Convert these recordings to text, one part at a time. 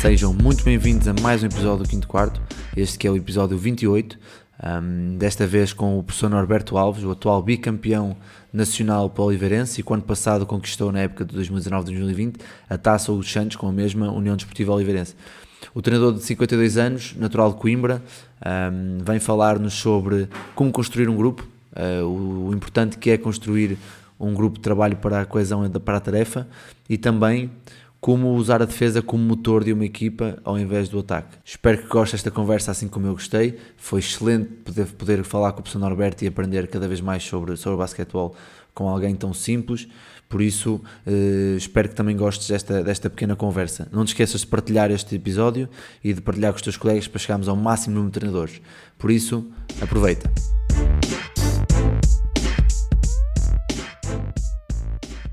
Sejam muito bem-vindos a mais um episódio do Quinto Quarto, este que é o episódio 28, um, desta vez com o professor Norberto Alves, o atual bicampeão nacional para Oliveirense e que ano passado conquistou na época de 2019-2020 a Taça dos Santos com a mesma União Desportiva Oliveirense. O treinador de 52 anos, natural de Coimbra, um, vem falar-nos sobre como construir um grupo, uh, o, o importante que é construir um grupo de trabalho para a coesão para a tarefa e também como usar a defesa como motor de uma equipa ao invés do ataque. Espero que gostes desta conversa assim como eu gostei. Foi excelente poder, poder falar com o professor Norberto e aprender cada vez mais sobre, sobre basquetebol com alguém tão simples. Por isso, eh, espero que também gostes desta, desta pequena conversa. Não te esqueças de partilhar este episódio e de partilhar com os teus colegas para chegarmos ao máximo número de treinadores. Por isso, aproveita.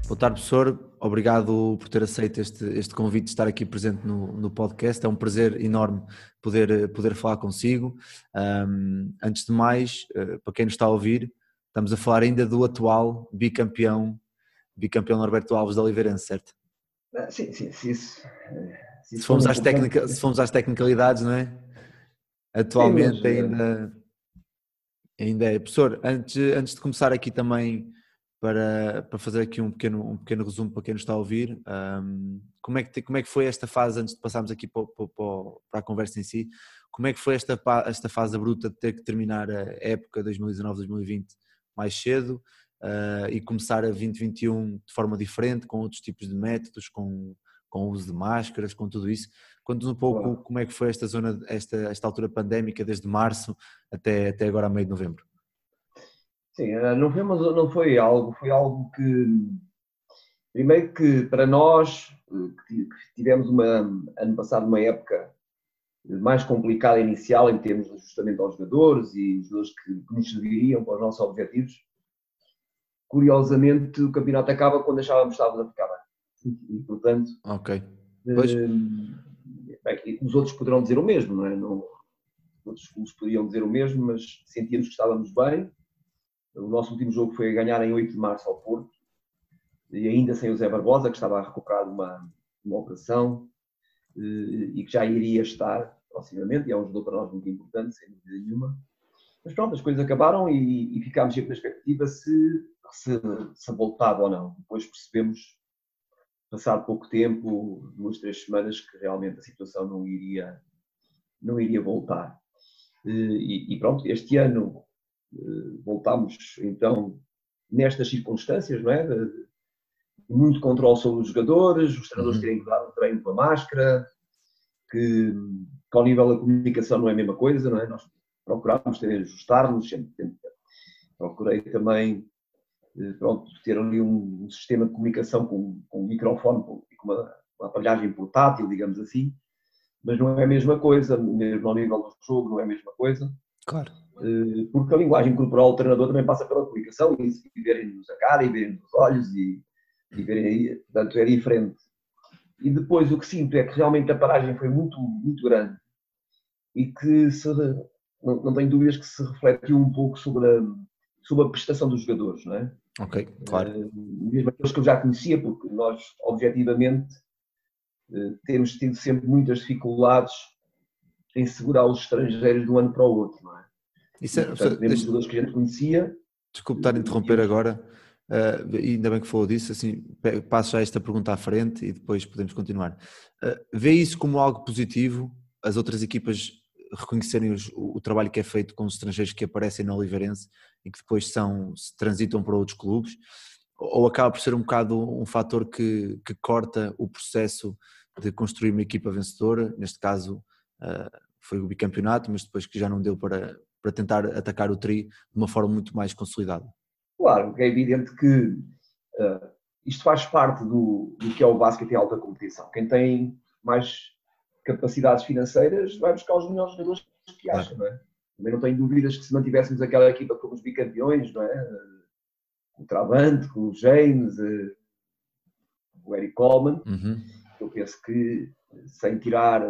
Boa tarde, professor. Obrigado por ter aceito este, este convite de estar aqui presente no, no podcast. É um prazer enorme poder, poder falar consigo. Um, antes de mais, uh, para quem nos está a ouvir, estamos a falar ainda do atual bicampeão, bicampeão Norberto Alves da Oliveirense, certo? Ah, sim, sim, sim isso, se, fomos às tecnica, se fomos às tecnicalidades, não é? Atualmente sim, mas, ainda, ainda é. Professor, antes, antes de começar aqui também para, para fazer aqui um pequeno, um pequeno resumo para quem nos está a ouvir. Um, como, é que, como é que foi esta fase, antes de passarmos aqui para, para, para, a conversa em si, como é que foi esta, esta fase bruta de ter que terminar a época 2019-2020 mais cedo uh, e começar a 2021 de forma diferente, com outros tipos de métodos, com, com o uso de máscaras, com tudo isso? Conta-nos um pouco Olá. como é que foi esta zona, esta, esta altura pandémica, desde março até, até agora a meio de novembro. Sim, eh, não foi, não foi algo, foi algo que, primeiro que para nós, eh, que tivemos uma, ano passado uma época mais complicada inicial em termos de ajustamento aos jogadores e os jogadores que, que nos serviriam para os nossos objetivos, curiosamente o campeonato acaba quando achávamos que estávamos a ficar bem. E, portanto, ok. Pois. Eh, bem, os outros poderão dizer o mesmo, não é? Não, outros clubes poderiam dizer o mesmo, mas sentíamos que estávamos bem o nosso último jogo foi a ganhar em 8 de março ao Porto, e ainda sem o Zé Barbosa, que estava a recuperar uma, uma operação eh, e que já iria estar proximamente, e é um jogador para nós muito importante, sem dúvida nenhuma. Mas pronto, as coisas acabaram e, e ficámos sempre na expectativa se, se, se voltava ou não. Depois percebemos, passado pouco tempo, duas, três semanas, que realmente a situação não iria, não iria voltar. Eh, e, e pronto, este ano voltámos então nestas circunstâncias, não é? De, muito controle sobre os jogadores, os treinadores uhum. terem que dar o treino com a máscara, que, que ao nível da comunicação não é a mesma coisa, não é? Nós procurámos ter, ajustar-nos, sempre, sempre, procurei também eh, pronto, ter ali um, um, sistema de comunicação com, com um microfone e com uma, uma aparelhagem portátil, digamos assim, mas não é a mesma coisa, mesmo ao nível do jogo não é a mesma coisa. Claro. Eh, porque a linguagem corporal do treinador também passa pela comunicação e se verem-nos a cara e verem nos olhos e, e verem aí, portanto é diferente. E depois o que sinto é que realmente a paragem foi muito, muito grande e que se, não, não tenho dúvidas que se refletiu um pouco sobre a, sobre a prestação dos jogadores, não é? Ok, claro. Uh, mesmo aqueles que eu já conhecia, porque nós, objetivamente, uh, temos tido sempre muitas dificuldades em segurar os estrangeiros de um ano para o outro, não é? Isso é, Portanto, deixa, jogadores que a gente conhecia. Desculpe estar a interromper agora, uh, ainda bem que falou disso, assim, passo já esta pergunta à frente e depois podemos continuar. Uh, vê isso como algo positivo, as outras equipas reconhecerem os, o, o, trabalho que é feito com os estrangeiros que aparecem no Oliveirense e que depois são, se transitam para outros clubes, ou acaba por ser um bocado um fator que, que corta o processo de construir uma equipa vencedora, neste caso uh, foi o bicampeonato, mas depois que já não deu para, para tentar atacar o tri de uma forma muito mais consolidada. Claro, é evidente que uh, isto faz parte do, do, que é o basquete em alta competição. Quem tem mais capacidades financeiras, vai buscar os melhores jogadores que acha, não é? Também não tenho dúvidas que se mantivéssemos aquela equipa como os bicampeões, não é? Com o Travante, com o James, eh, o Eric Coleman, Uhum. eu penso que, sem tirar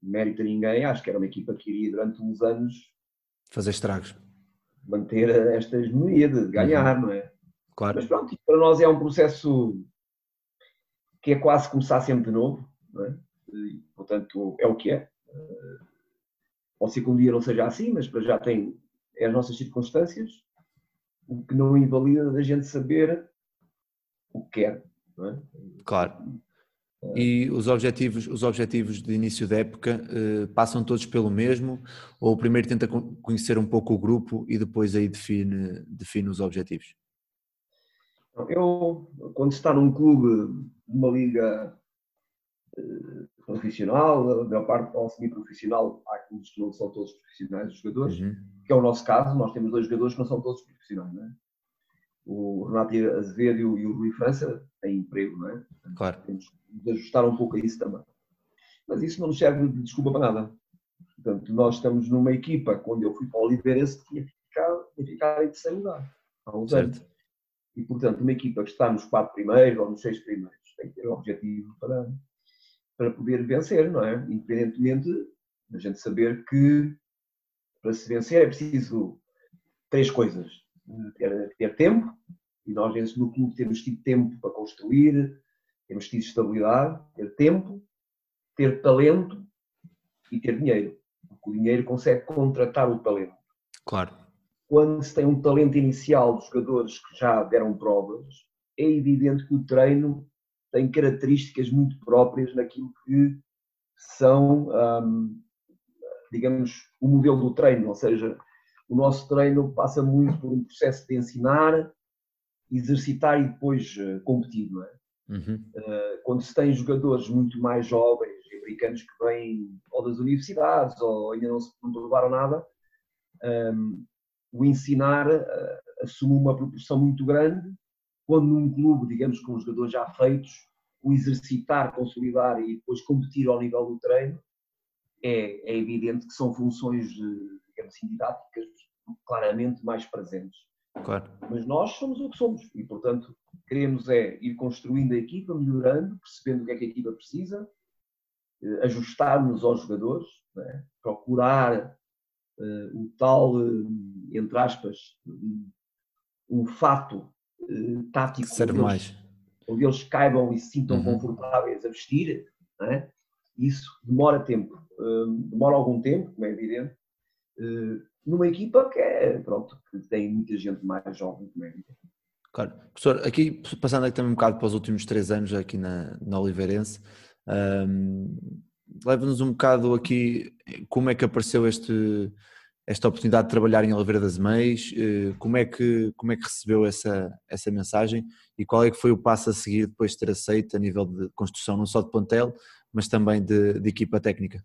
mérito a ninguém, acho que era uma equipa que iria durante uns anos Fazer estragos. manter esta hegemonia de ganhar, não é? Claro. Mas pronto, para nós é um processo que é quase começar sempre de novo, não é? E, portanto, é o que é. Eh, Pode ser que um dia não seja assim, mas para já tem é as nossas circunstâncias, o que não invalida da gente saber o que quer, não é? Claro. E os objetivos, os objetivos de início da época eh, passam todos pelo mesmo ou primeiro tenta con- conhecer um pouco o grupo e depois aí define, define os objetivos? Eu, quando está num clube, numa liga eh, profissional, a maior parte ou semi-profissional, há clubes que não são todos profissionais, os jogadores, Uhum. que é o nosso caso, nós temos dois jogadores que não são todos profissionais, não é? O Renato Azevedo e o- e o Rui França têm emprego, não é? Claro. Temos de ajustar um pouco a isso também. Mas isso não nos serve de desculpa para nada. Portanto, nós estamos numa equipa, quando eu fui para o Oliveirense, tinha ficado, tinha ficado em terceiro lugar, há uns anos. Certo. E, portanto, uma equipa que está nos quatro primeiros ou nos seis primeiros tem que ter um objetivo para, para poder vencer, não é? Independentemente da gente saber que para se vencer é preciso três coisas. Ter, ter tempo, e nós nesse- no clube temos tido tempo para construir, temos tido estabilidade, ter tempo, ter talento e ter dinheiro. Porque o dinheiro consegue contratar o talento Claro. quando se tem um talento inicial de jogadores que já deram provas, é evidente que o treino tem características muito próprias naquilo que são, hum, digamos, o modelo do treino, ou seja, o nosso treino passa muito por um processo de ensinar, exercitar e depois eh, competir, não é? Uhum. quando se tem jogadores muito mais jovens, americanos que vêm ou das universidades ou ainda não, se, provaram nada, um, o ensinar uh, assume uma proporção muito grande, quando num clube, digamos, com jogadores já feitos, o exercitar, consolidar e depois competir ao nível do treino, é, é evidente que são funções, de, digamos assim, didáticas claramente mais presentes Claro. mas nós somos o que somos e, portanto, queremos é ir construindo a equipa, melhorando, percebendo o que é que a equipa precisa, eh, ajustar-nos aos jogadores, não é? procurar eh, o tal, eh, entre aspas, um, um fato eh, tático Serve onde eles, mais. onde eles caibam e se sintam Uhum. confortáveis a vestir, não é? isso demora tempo, demora algum tempo, como é evidente, numa equipa que é, pronto, que tem muita gente mais jovem, evidente. Claro. Professor, aqui passando aqui também um bocado para os últimos três anos aqui na, na Oliveirense, hum, leva-nos um bocado aqui como é que apareceu este, esta oportunidade de trabalhar em Oliveira das Meias, eh, como é que, como é que recebeu essa, essa mensagem e qual é que foi o passo a seguir depois de ter aceito a nível de construção não só de plantel, mas também de, de equipa técnica?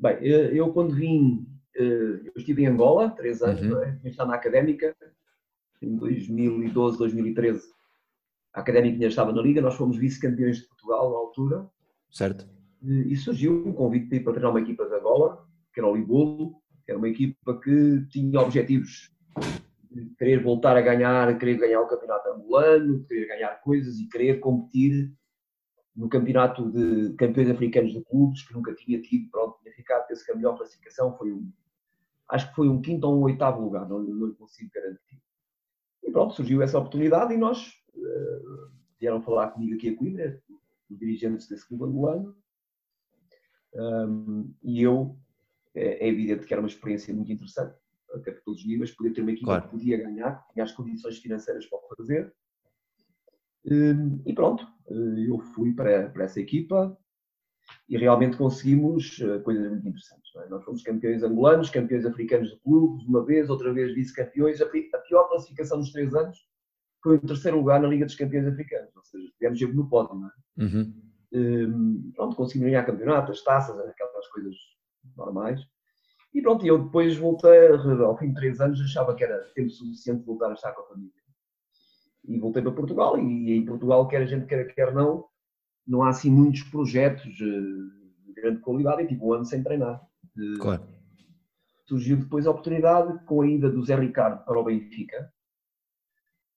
Bem, eh, eu quando vim, eh, eu estive em Angola, três anos, Uhum. é? Tinha estado na Académica, em 2012, 2013. A Académica ainda estava na Liga, nós fomos vice-campeões de Portugal na altura, Certo? e surgiu um convite para ir para treinar uma equipa de Angola, que era o Libolo, que era uma equipa que tinha objetivos de querer voltar a ganhar, querer ganhar o campeonato angolano, querer ganhar coisas e querer competir no campeonato de campeões africanos de clubes, que nunca tinha tido, pronto, tinha ficado, penso que a melhor classificação foi um, acho que foi um quinto ou um oitavo lugar, não, não lhe consigo garantir. E pronto, surgiu essa oportunidade e nós eh, vieram falar comigo aqui a Coimbra, dirigentes desse clube angolano, um, e eu, é, é evidente que era uma experiência muito interessante, até por todos os níveis, poder ter uma equipa Claro. que podia ganhar, que tinha as condições financeiras para o fazer. E pronto, eh, eu fui para, para essa equipa e realmente conseguimos eh, coisas muito interessantes. é? Nós fomos campeões angolanos, campeões africanos de clubes, uma vez, outra vez vice-campeões. A, pi- a pior classificação dos três anos foi o terceiro lugar na Liga dos Campeões Africanos, ou seja, tivemos sempre no pódio. Não é? Uhum. Hum, pronto, conseguimos ganhar campeonatos, taças, aquelas coisas normais. E pronto, eu depois voltei, ao fim de três anos, achava que era tempo suficiente voltar a estar com a família. E voltei para Portugal, e em Portugal, quer a gente queira, quer não, não há assim muitos projetos eh, de grande qualidade e tive um ano sem treinar. Eh, Claro. surgiu depois a oportunidade com a ida do Zé Ricardo para o Benfica.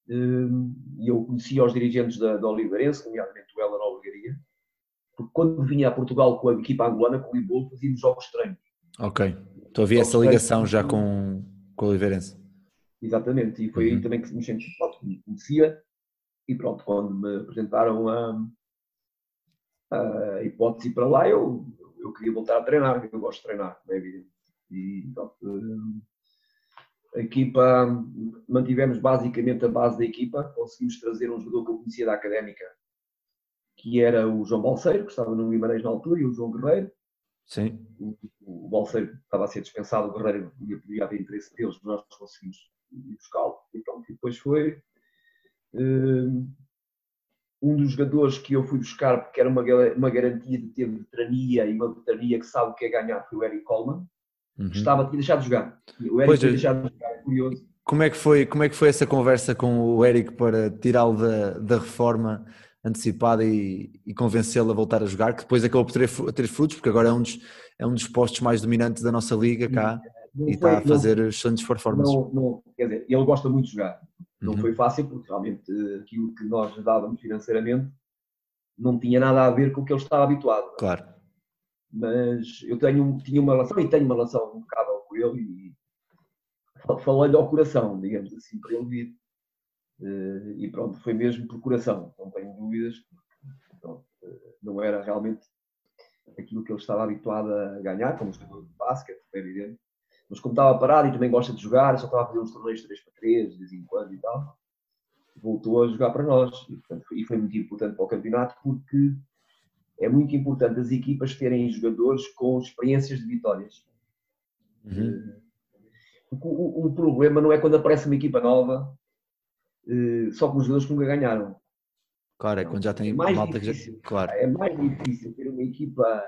Hum, E eu conhecia os dirigentes da, da Oliveirense, nomeadamente o Heller Albergaria, porque quando vinha a Portugal com a equipa angolana, com o Libol, fazíamos jogos treinos. Ok. Estou a ver essa ligação já com, com o Oliveirense. Exatamente, e foi aí Uhum. também que me senti, pronto, me conhecia, e pronto, quando me apresentaram a, a hipótese ir para lá, eu, eu queria voltar a treinar, porque eu gosto de treinar, é evidente. E pronto, hum, a equipa, mantivemos basicamente a base da equipa, conseguimos trazer um jogador que eu conhecia da Académica, que era o João Balseiro, que estava no Guimarães na altura, e o João Guerreiro, Sim. o, o Balseiro estava a ser dispensado, o Guerreiro podia, podia haver interesse deles, mas nós conseguimos ir buscá-lo. E pronto, e depois foi hum, um dos jogadores que eu fui buscar, porque era uma, uma garantia de ter veterania e uma veterania que sabe o que é ganhar, foi o Eric Coleman, Uhum. que estava, tinha deixado de jogar. O Eric Pois tinha é. deixado de jogar, é curioso. Como é, que foi, como é que foi essa conversa com o Eric para tirá-lo da, da reforma antecipada e, e convencê-lo a voltar a jogar? Que depois acabou por ter, ter frutos, porque agora é um, dos, é um dos postos mais dominantes da nossa liga cá Não e foi- está a não- fazer excelentes performances. Não, não, quer dizer, ele gosta muito de jogar. Não Uhum. foi fácil, porque realmente eh, aquilo que nós dávamos financeiramente não tinha nada a ver com o que ele estava habituado. Claro. Mas eu tenho, tinha uma relação e tenho uma relação impecável com ele e fal- falei-lhe ao coração, digamos assim, para ele vir. Eh, E pronto, foi mesmo por coração, não tenho dúvidas. Pronto, eh, não era realmente aquilo que ele estava habituado a ganhar, como jogador de basquete, é evidente. Mas como estava parado e também gosta de jogar, só estava a fazer uns torneios 3 para 3, de vez em quando e tal, voltou a jogar para nós. E, portanto, foi- e foi muito importante para o campeonato porque é muito importante as equipas terem jogadores com experiências de vitórias. Uhum. Porque o, o problema não é quando aparece uma equipa nova eh, só com os jogadores que nunca ganharam. Claro, é quando já tem É mais malta que já. difícil. Claro, É mais difícil ter uma equipa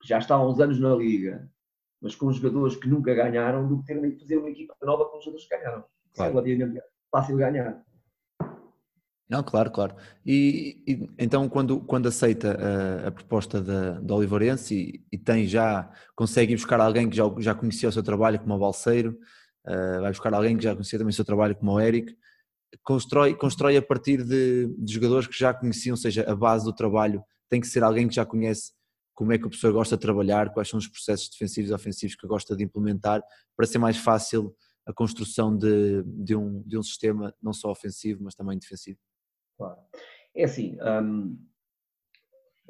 que já está há uns anos na liga, mas com jogadores que nunca ganharam, do que ter uma, fazer uma equipa nova com jogadores que ganharam. Isso Claro. É relativamente fácil ganhar. Não, claro, claro. E, e então quando, quando aceita a, a proposta da, da Oliveirense e, e tem já, consegue ir buscar alguém que já, já conhecia o seu trabalho como o Balseiro, eh, vai buscar alguém que já conhecia também o seu trabalho como o Eric, constrói, constrói a partir de, de jogadores que já conheciam, ou seja, a base do trabalho tem que ser alguém que já conhece como é que o professor gosta de trabalhar, quais são os processos defensivos e ofensivos que gosta de implementar, para ser mais fácil a construção de, de, um, de um sistema não só ofensivo, mas também defensivo. Claro. É assim, hum,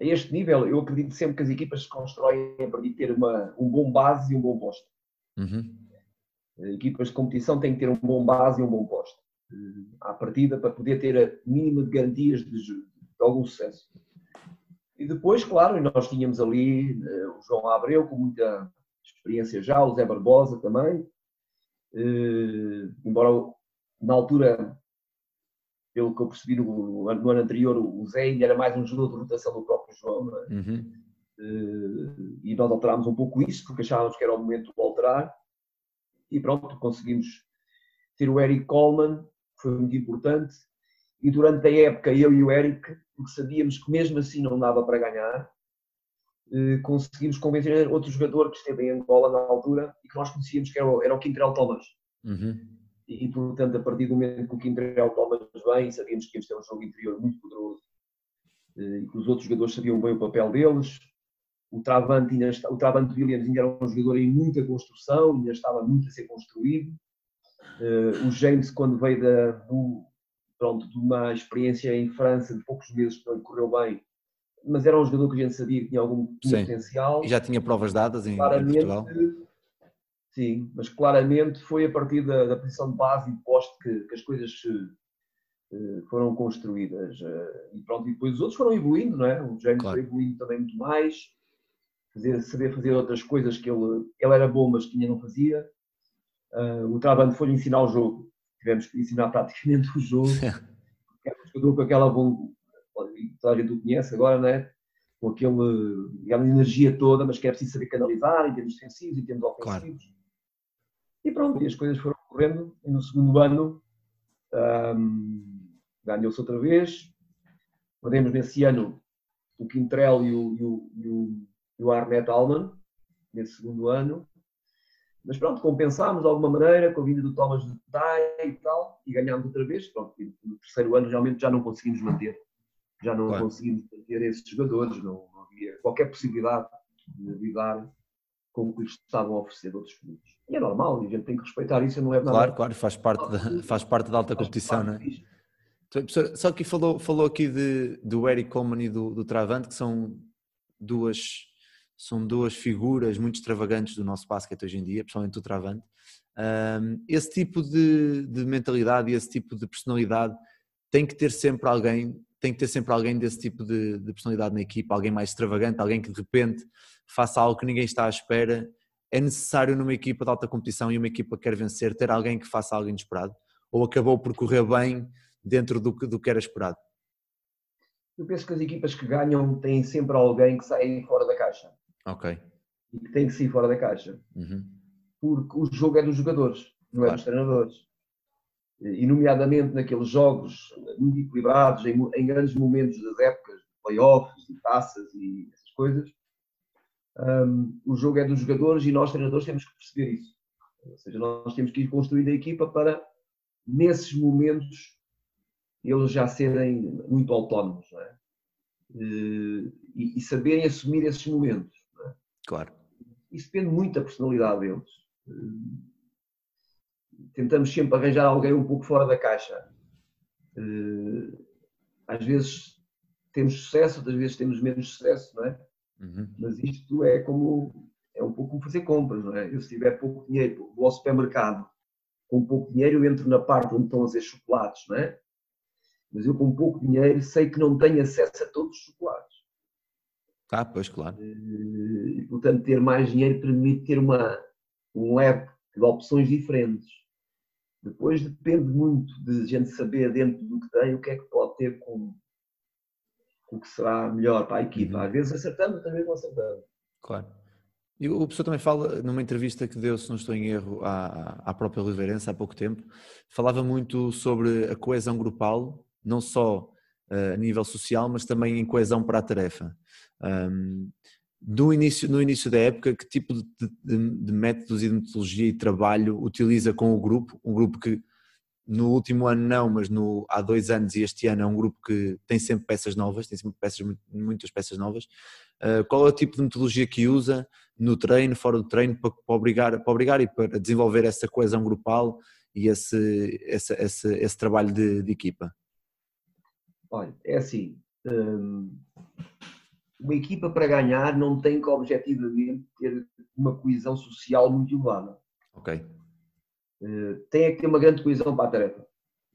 a este nível, eu acredito sempre que as equipas se constroem a partir de ter uma, um bom base e um bom posto. Uhum. Equipas de competição têm que ter um bom base e um bom posto. eh, À partida, para poder ter a mínima de garantias de, de algum sucesso. E depois, claro, nós tínhamos ali eh, o João Abreu, com muita experiência já, o Zé Barbosa também. Eh, embora na altura, pelo que eu percebi no, no ano anterior, o Zé ainda era mais um jogador de rotação do próprio João. é? Uhum. Eh, e nós alterámos um pouco isso, porque achávamos que era o momento de alterar. E pronto, conseguimos ter o Eric Coleman, que foi muito importante. E durante a época, eu e o Eric, porque sabíamos que mesmo assim não dava para ganhar, eh, conseguimos convencer outro jogador que esteve em Angola na altura e que nós conhecíamos, que era o, era o Quintrell Thomas. Uhum. E, portanto, a partir do momento que o Quintrell Thomas bem, sabíamos que íamos ter um jogo interior muito poderoso eh, e que os outros jogadores sabiam bem o papel deles. O Travante, ainda o Travante Williams ainda era um jogador em muita construção, ainda estava muito a ser construído. Eh, o James, quando veio da, do, pronto, de uma experiência em França de poucos meses, que não lhe correu bem, mas era um jogador que a gente sabia que tinha algum tinha potencial E já tinha provas dadas em, em claramente, Portugal. sim, mas claramente foi a partir da, da posição de base e de poste que, que as coisas eh, foram construídas. eh, E pronto, e depois os outros foram evoluindo, não é? O James Claro. foi evoluindo também muito mais, fazer, saber fazer outras coisas que ele, ele era bom, mas que ainda não fazia. Ah, o Trabant foi ensinar o jogo, tivemos que ensinar praticamente o jogo, era um jogador com aquela toda a gente o conhece agora, não é? com aquele, aquela energia toda, mas que é preciso saber canalizar em termos defensivos e em termos ofensivos. E pronto, e as coisas foram correndo. E no segundo ano ahm, ganhou-se outra vez. Perdemos nesse ano o Quintrell e o, e o, e o, e o Arnett Alman, nesse segundo ano. Mas pronto, compensámos de alguma maneira com a vinda do Thomas de Tay e tal, e ganhámos outra vez. Pronto, no terceiro ano realmente já não conseguimos manter. Já não Claro. conseguimos manter esses jogadores, não, não havia qualquer possibilidade de lidar com o que lhes estavam a oferecer outros clubes. E é normal, e a gente tem que respeitar isso, não levo nada. Claro, claro, faz parte da, faz parte da alta Faz competição, não é? Então, professor, Só que falou, falou aqui de, do Eric Coleman e do, do Travante, que são duas, são duas figuras muito extravagantes do nosso basquete hoje em dia, principalmente o Travante. Ahm, esse tipo de, de mentalidade e esse tipo de personalidade tem que ter sempre alguém, tem que ter sempre alguém desse tipo de, de personalidade na equipa, alguém mais extravagante, alguém que de repente faça algo que ninguém está à espera. É necessário numa equipa de alta competição e uma equipa que quer vencer ter alguém que faça algo inesperado? Ou acabou por correr bem dentro do que, do que era esperado? Eu penso que as equipas que ganham têm sempre alguém que sai fora da caixa. Ok. E que tem que sair fora da caixa. Uhum. Porque o jogo é dos jogadores, não é Claro. dos treinadores. E, nomeadamente naqueles jogos muito equilibrados, em, em grandes momentos das épocas, playoffs e taças e essas coisas, hum, o jogo é dos jogadores e nós, treinadores, temos que perceber isso. Ou seja, nós temos que ir construindo a equipa para, nesses momentos, eles já serem muito autónomos é? E, e saberem assumir esses momentos. Claro. Isso depende muito da personalidade deles. Eh, Tentamos sempre arranjar alguém um pouco fora da caixa. Eh, Às vezes temos sucesso, outras vezes temos menos sucesso, não é? Uhum. Mas isto é como é um pouco como fazer compras, não é? Eu se tiver pouco dinheiro, vou ao supermercado com pouco dinheiro, eu entro na parte onde estão a ser chocolates, não é? Mas eu com pouco dinheiro sei que não tenho acesso a todos os chocolates. Ah, pois claro. E, portanto, ter mais dinheiro permite ter uma, um leque de opções diferentes. Depois depende muito de gente saber dentro do que tem o que é que pode ter com o que será melhor para a equipa. Uhum. Às vezes acertamos, outras vezes não acertamos. Claro. E o professor também fala, numa entrevista que deu, se não estou em erro, à, à própria Oliveirense há pouco tempo, falava muito sobre a coesão grupal, não só eh, a nível social, mas também em coesão para a tarefa. Do início, no início da época, que tipo de, de- de métodos e de metodologia e trabalho utiliza com o grupo? Um grupo que no último ano não, mas no, há dois anos e este ano é um grupo que tem sempre peças novas, tem sempre peças, mu- muitas peças novas. Uh, qual é o tipo de metodologia que usa no treino, fora do treino, para, para obrigar, para obrigar e para desenvolver essa coesão grupal e esse, esse, esse, esse trabalho de, de equipa? Olha, é assim. hum, uma equipa para ganhar não tem que objetivamente ter uma coesão social muito elevada. Ok. Eh, tem é que ter uma grande coesão para a tarefa.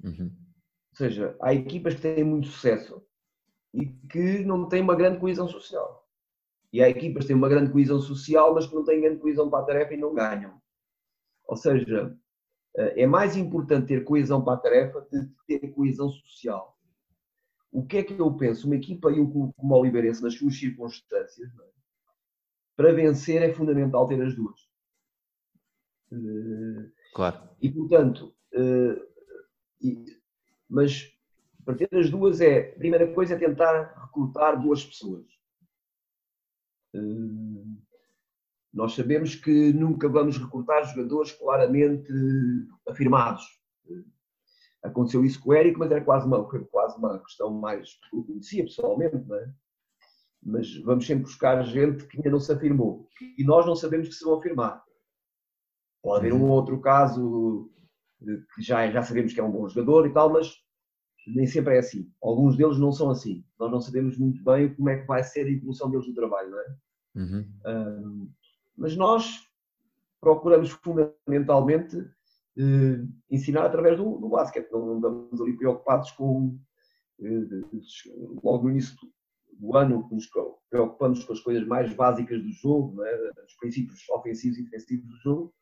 Uhum. Ou seja, há equipas que têm muito sucesso e que não têm uma grande coesão social. E há equipas que têm uma grande coesão social, mas que não têm grande coesão para a tarefa e não ganham. Ou seja, eh, é mais importante ter coesão para a tarefa do que ter coesão social. O que é que eu penso? Uma equipa e um clube como o Oliveirense, nas suas circunstâncias, é? para vencer é fundamental ter as duas. Eh, Claro. e, portanto, eh, mas para ter as duas é, a primeira coisa é tentar recrutar duas pessoas. Eh, nós sabemos que nunca vamos recrutar jogadores claramente afirmados. Aconteceu isso com o Érico, mas era quase uma, quase uma questão mais eu conhecia pessoalmente, não é? Mas vamos sempre buscar gente que ainda não se afirmou. E nós não sabemos que se vão afirmar. Pode haver um outro caso que já, já sabemos que é um bom jogador e tal, mas nem sempre é assim. Alguns deles não são assim. Nós não sabemos muito bem como é que vai ser a evolução deles no trabalho, não é? Uhum. Ahm, mas nós procuramos fundamentalmente eh, ensinar através do, do basquete. Não, não estamos ali preocupados com, eh, logo no início do ano, nos preocupamos com as coisas mais básicas do jogo, é? os princípios ofensivos e defensivos do jogo.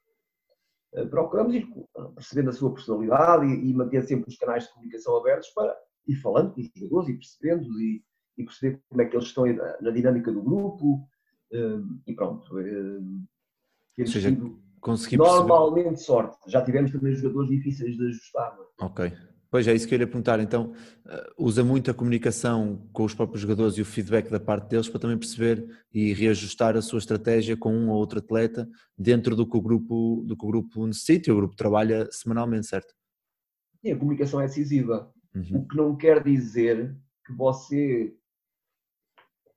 Eh, procuramos ir percebendo a sua personalidade e, e manter sempre os canais de comunicação abertos para ir falando com os jogadores e percebendo e, e perceber como é que eles estão na, na dinâmica do grupo eh, e pronto. eh, temos seja, tido Consegui perceber. normalmente sorte. Já tivemos também jogadores difíceis de ajustar. é? Ok. Pois é, isso que eu ia perguntar. Então, uh, usa muito a comunicação com os próprios jogadores e o feedback da parte deles para também perceber e reajustar a sua estratégia com um ou outro atleta dentro do que o grupo, do que o grupo necessita e o grupo trabalha semanalmente, certo? Sim, a comunicação é decisiva. Uhum. O que não quer dizer que você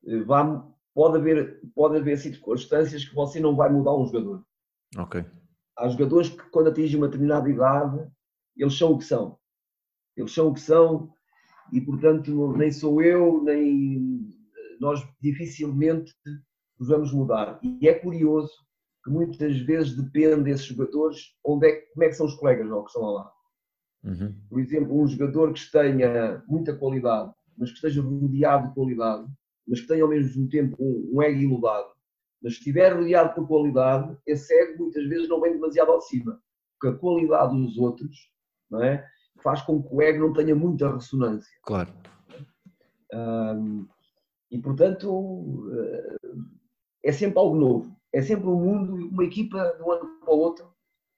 eh, vá. Pode haver, pode haver circunstâncias que você não vai mudar um jogador. Ok. Há jogadores que, quando atingem uma determinada idade, eles são o que são. Eles são o que são e, portanto, nem sou eu, nem nós dificilmente os vamos mudar. E é curioso que muitas vezes depende desses jogadores onde é, como é que são os colegas ou que estão lá. Uhum. Por exemplo, um jogador que tenha muita qualidade, mas que esteja rodeado de qualidade, mas que tenha ao mesmo tempo um, um ego iludado, mas que estiver rodeado por qualidade, esse ego muitas vezes não vem demasiado ao de cima, porque a qualidade dos outros não é, faz com que o ego não tenha muita ressonância. Claro. Um, e portanto é sempre algo novo, é sempre um mundo, uma equipa de um ano para o outro,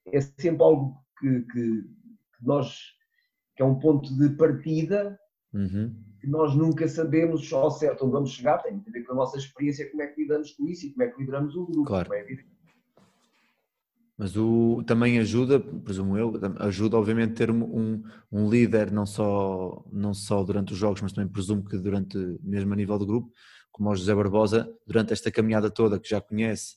é sempre algo que, que, que nós que é um ponto de partida Uhum. Que nós nunca sabemos ao certo onde vamos chegar, tem a ver com a nossa experiência, como é que lidamos com isso e como é que lideramos o grupo. Claro. é. Mas o, também ajuda, presumo eu, ajuda obviamente ter um, um líder não só, não só durante os jogos, mas também presumo que durante, mesmo a nível do grupo, como o José Barbosa, durante esta caminhada toda que já conhece,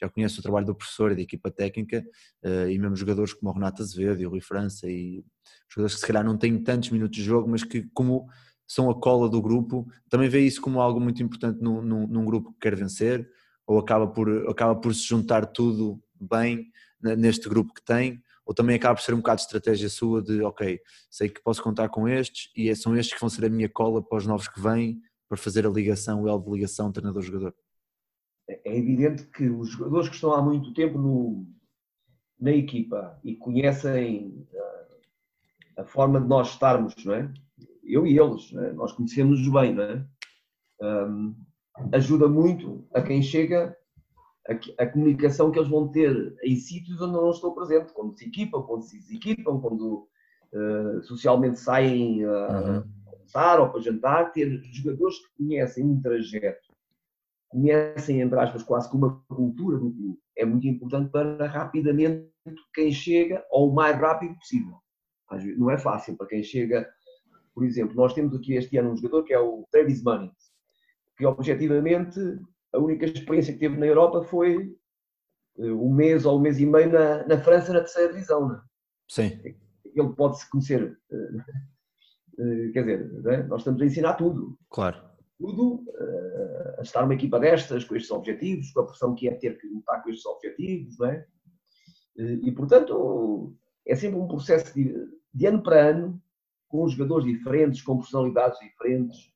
já conhece o trabalho do professor e da equipa técnica, eh, e mesmo jogadores como o Renato Azevedo e o Rui França, e jogadores que se calhar não têm tantos minutos de jogo, mas que como são a cola do grupo, também vê isso como algo muito importante num, num, num grupo que quer vencer, ou acaba por, acaba por se juntar tudo bem neste grupo que tem, ou também acaba por ser um bocado de estratégia sua de ok, sei que posso contar com estes e é, são estes que vão ser a minha cola para os novos que vêm para fazer a ligação, o L de ligação treinador-jogador. É evidente que os jogadores que estão há muito tempo no, na equipa e conhecem a, a, forma de nós estarmos, não é? Eu e eles, é? nós conhecemos-nos bem, não é? Um, ajuda muito a quem chega a, a, comunicação que eles vão ter em sítios onde eu não estou presente, quando se equipam, quando se desequipam, quando uh, socialmente saem a uhum. almoçar ou para jantar, ter jogadores que conhecem um trajeto, conhecem, entre aspas, quase como uma cultura do clube, é muito importante para rapidamente quem chega, ou o mais rápido possível. Não é fácil para quem chega, por exemplo, nós temos aqui este ano um jogador que é o Travis Manning, que objetivamente a única experiência que teve na Europa foi um mês ou um mês e meio na, na França, na terceira divisão. Né? Sim. Ele pode-se conhecer. Quer dizer, né? nós estamos a ensinar tudo. Claro. Tudo, a estar uma equipa destas, com estes objetivos, com a pressão que é ter que lutar com estes objetivos, não é? E, portanto, é sempre um processo de, de ano para ano, com jogadores diferentes, com personalidades diferentes,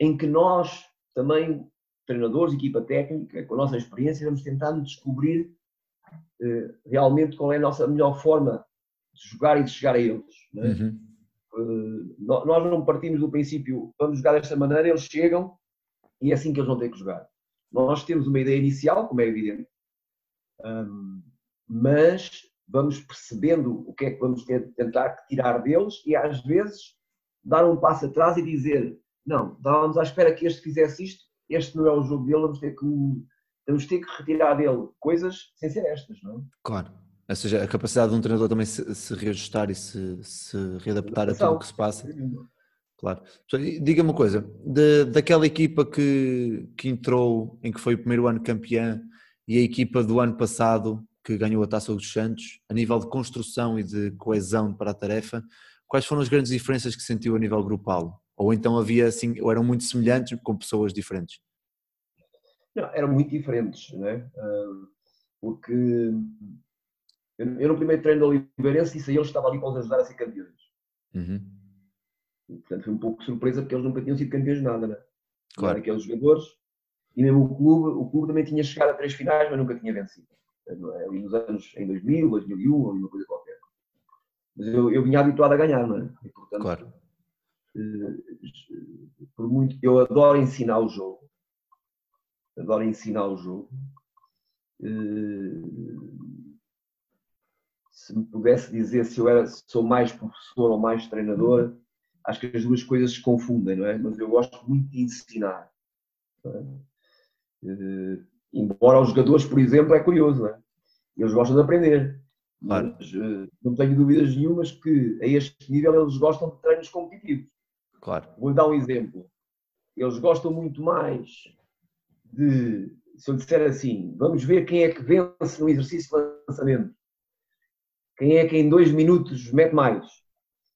em que nós também, treinadores, equipa técnica, com a nossa experiência, vamos tentando descobrir uh, realmente qual é a nossa melhor forma de jogar e de chegar a eles. Não é? uhum. uh, nós não partimos do princípio, vamos jogar desta maneira, eles chegam e é assim que eles vão ter que jogar. Nós temos uma ideia inicial, como é evidente, mas vamos percebendo o que é que vamos ter, tentar tirar deles e às vezes dar um passo atrás e dizer não, estávamos à espera que este fizesse isto, este não é o jogo dele, vamos ter que, vamos ter que retirar dele coisas sem ser estas, não é? Claro. Ou seja, a capacidade de um treinador também se, se reajustar e se, se readaptar a tudo o que se passa. Claro. Diga-me uma coisa, de, daquela equipa que, que entrou, em que foi o primeiro ano campeã, e a equipa do ano passado que ganhou a Taça dos Santos, a nível de construção e de coesão para a tarefa, quais foram as grandes diferenças que sentiu a nível grupal? Ou então havia assim, ou eram muito semelhantes com pessoas diferentes? Não, eram muito diferentes, não é? Porque eu no primeiro treino do Oliveirense disse a eles que estava ali para os ajudar a ser campeões. Uhum. E, portanto, foi um pouco surpresa porque eles nunca tinham sido campeões de nada, não é? Claro. Aqueles jogadores, e mesmo o clube, o clube também tinha chegado a três finais, mas nunca tinha vencido. Ali nos anos, em 2000, 2001, ou uma coisa qualquer. Mas eu, eu vinha habituado a ganhar, não é? E, portanto, claro por muito eu adoro ensinar o jogo adoro ensinar o jogo se me pudesse dizer se eu era, se sou mais professor ou mais treinador, acho que as duas coisas se confundem, não é? Mas eu gosto muito de ensinar. É? Embora os jogadores, por exemplo, é curioso, não é? Eles gostam de aprender. Claro. Mas uh, não tenho dúvidas nenhumas que a este nível eles gostam de treinos competitivos. Claro. Vou dar um exemplo. Eles gostam muito mais de, se eu disser assim, vamos ver quem é que vence no exercício de lançamento. Quem é que em dois minutos mete mais?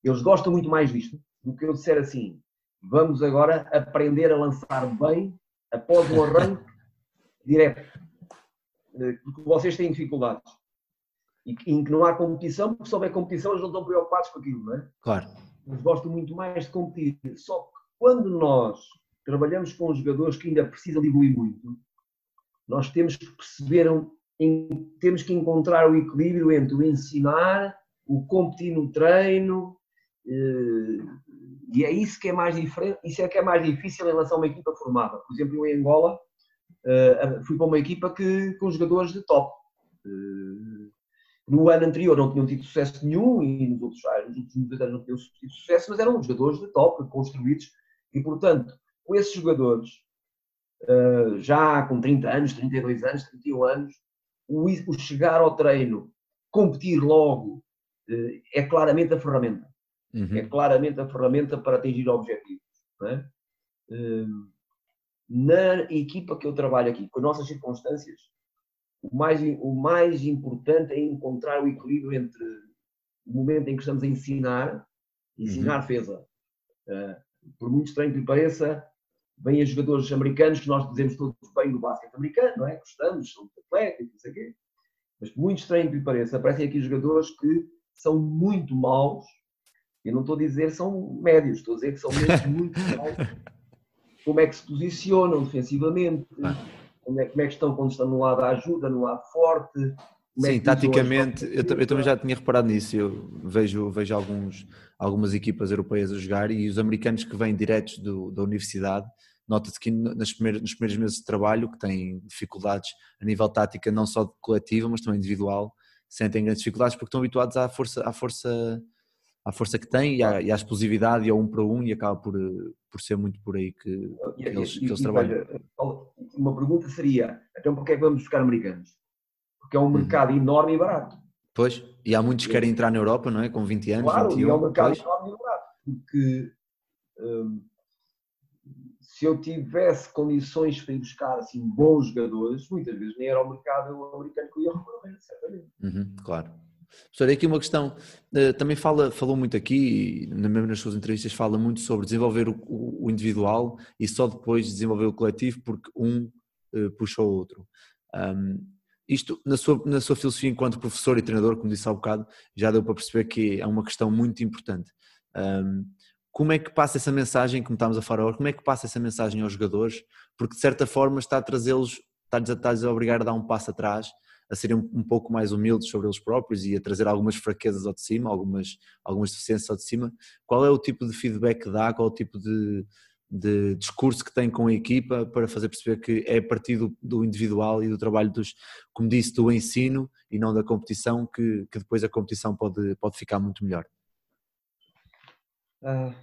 Eles gostam muito mais disto do que eu disser assim, vamos agora aprender a lançar bem após um arranque direto. Eh, porque vocês têm dificuldades. E em que não há competição, porque se houver competição, eles não estão preocupados com aquilo, não é? Claro. Eles gostam muito mais de competir. Só que quando nós trabalhamos com jogadores que ainda precisam de evoluir muito, nós temos que perceber, temos que encontrar o equilíbrio entre o ensinar, o competir no treino, eh, e é isso que é mais diferente, isso é que é mais difícil em relação a uma equipa formada. Por exemplo, eu em Angola eh, fui para uma equipa que, com jogadores de top. Eh, no ano anterior não tinham tido sucesso nenhum e nos outros, nos últimos anos não tinham tido sucesso, mas eram jogadores de top, construídos, e portanto, com esses jogadores, já com 30 anos, 32 anos, 31 anos, o chegar ao treino, competir logo, é claramente a ferramenta. Uhum. É claramente a ferramenta para atingir objetivos. É? Na equipa que eu trabalho aqui, com as nossas circunstâncias, o mais, o mais importante é encontrar o equilíbrio entre o momento em que estamos a ensinar, ensinar uhum. Uh, por muito estranho que lhe pareça, vêm jogadores americanos que nós dizemos todos bem do basquete americano, não é? Gostamos, são atletas, não sei o quê. Mas por muito estranho que lhe pareça, aparecem aqui jogadores que são muito maus eu não estou a dizer que são médios, estou a dizer que são mesmo muito maus. Como é que se posicionam defensivamente, como é, como é que estão quando estão no lado da ajuda, no lado forte. É Sim, é taticamente, eu, eu, também já tinha reparado nisso. Eu vejo, vejo alguns, algumas equipas europeias a jogar e os americanos que vêm diretos do, da universidade, nota-se que nas primeiras, nos primeiros meses de trabalho, que têm dificuldades a nível tática, não só coletiva, mas também individual, sentem grandes dificuldades porque estão habituados à força, à força à força que tem e à, e à, explosividade e ao um para um e acaba por, por ser muito por aí que, que eles, que eles e, trabalham. uma pergunta seria, então porquê é que vamos buscar americanos? Porque é um uhum. mercado enorme e barato. Pois, e há muitos que querem entrar na Europa, não é? Com 20 anos, claro, 21. e é um mercado pois. enorme e barato. Porque hum, se eu tivesse condições para ir buscar assim, bons jogadores, muitas vezes nem era o mercado americano que eu ia recorrer, certamente. Uhum, claro. Professor, aqui uma questão, eh, também fala, falou muito aqui, mesmo nas suas entrevistas, fala muito sobre desenvolver o, o individual e só depois desenvolver o coletivo porque um uh, puxa o outro. Um, isto, na sua, na sua filosofia enquanto professor e treinador, como disse há bocado, já deu para perceber que é uma questão muito importante. Um, como é que passa essa mensagem, como estamos a falar agora, como é que passa essa mensagem aos jogadores? Porque de certa forma está a trazê-los, está-lhes a obrigar a dar um passo atrás a serem um, pouco mais humildes sobre eles próprios e a trazer algumas fraquezas ao de cima, algumas, algumas deficiências ao de cima. Qual é o tipo de feedback que dá, qual é o tipo de, de discurso que tem com a equipa para fazer perceber que é a partir do, do, individual e do trabalho dos, como disse, do ensino e não da competição, que, que depois a competição pode, pode ficar muito melhor? Uh,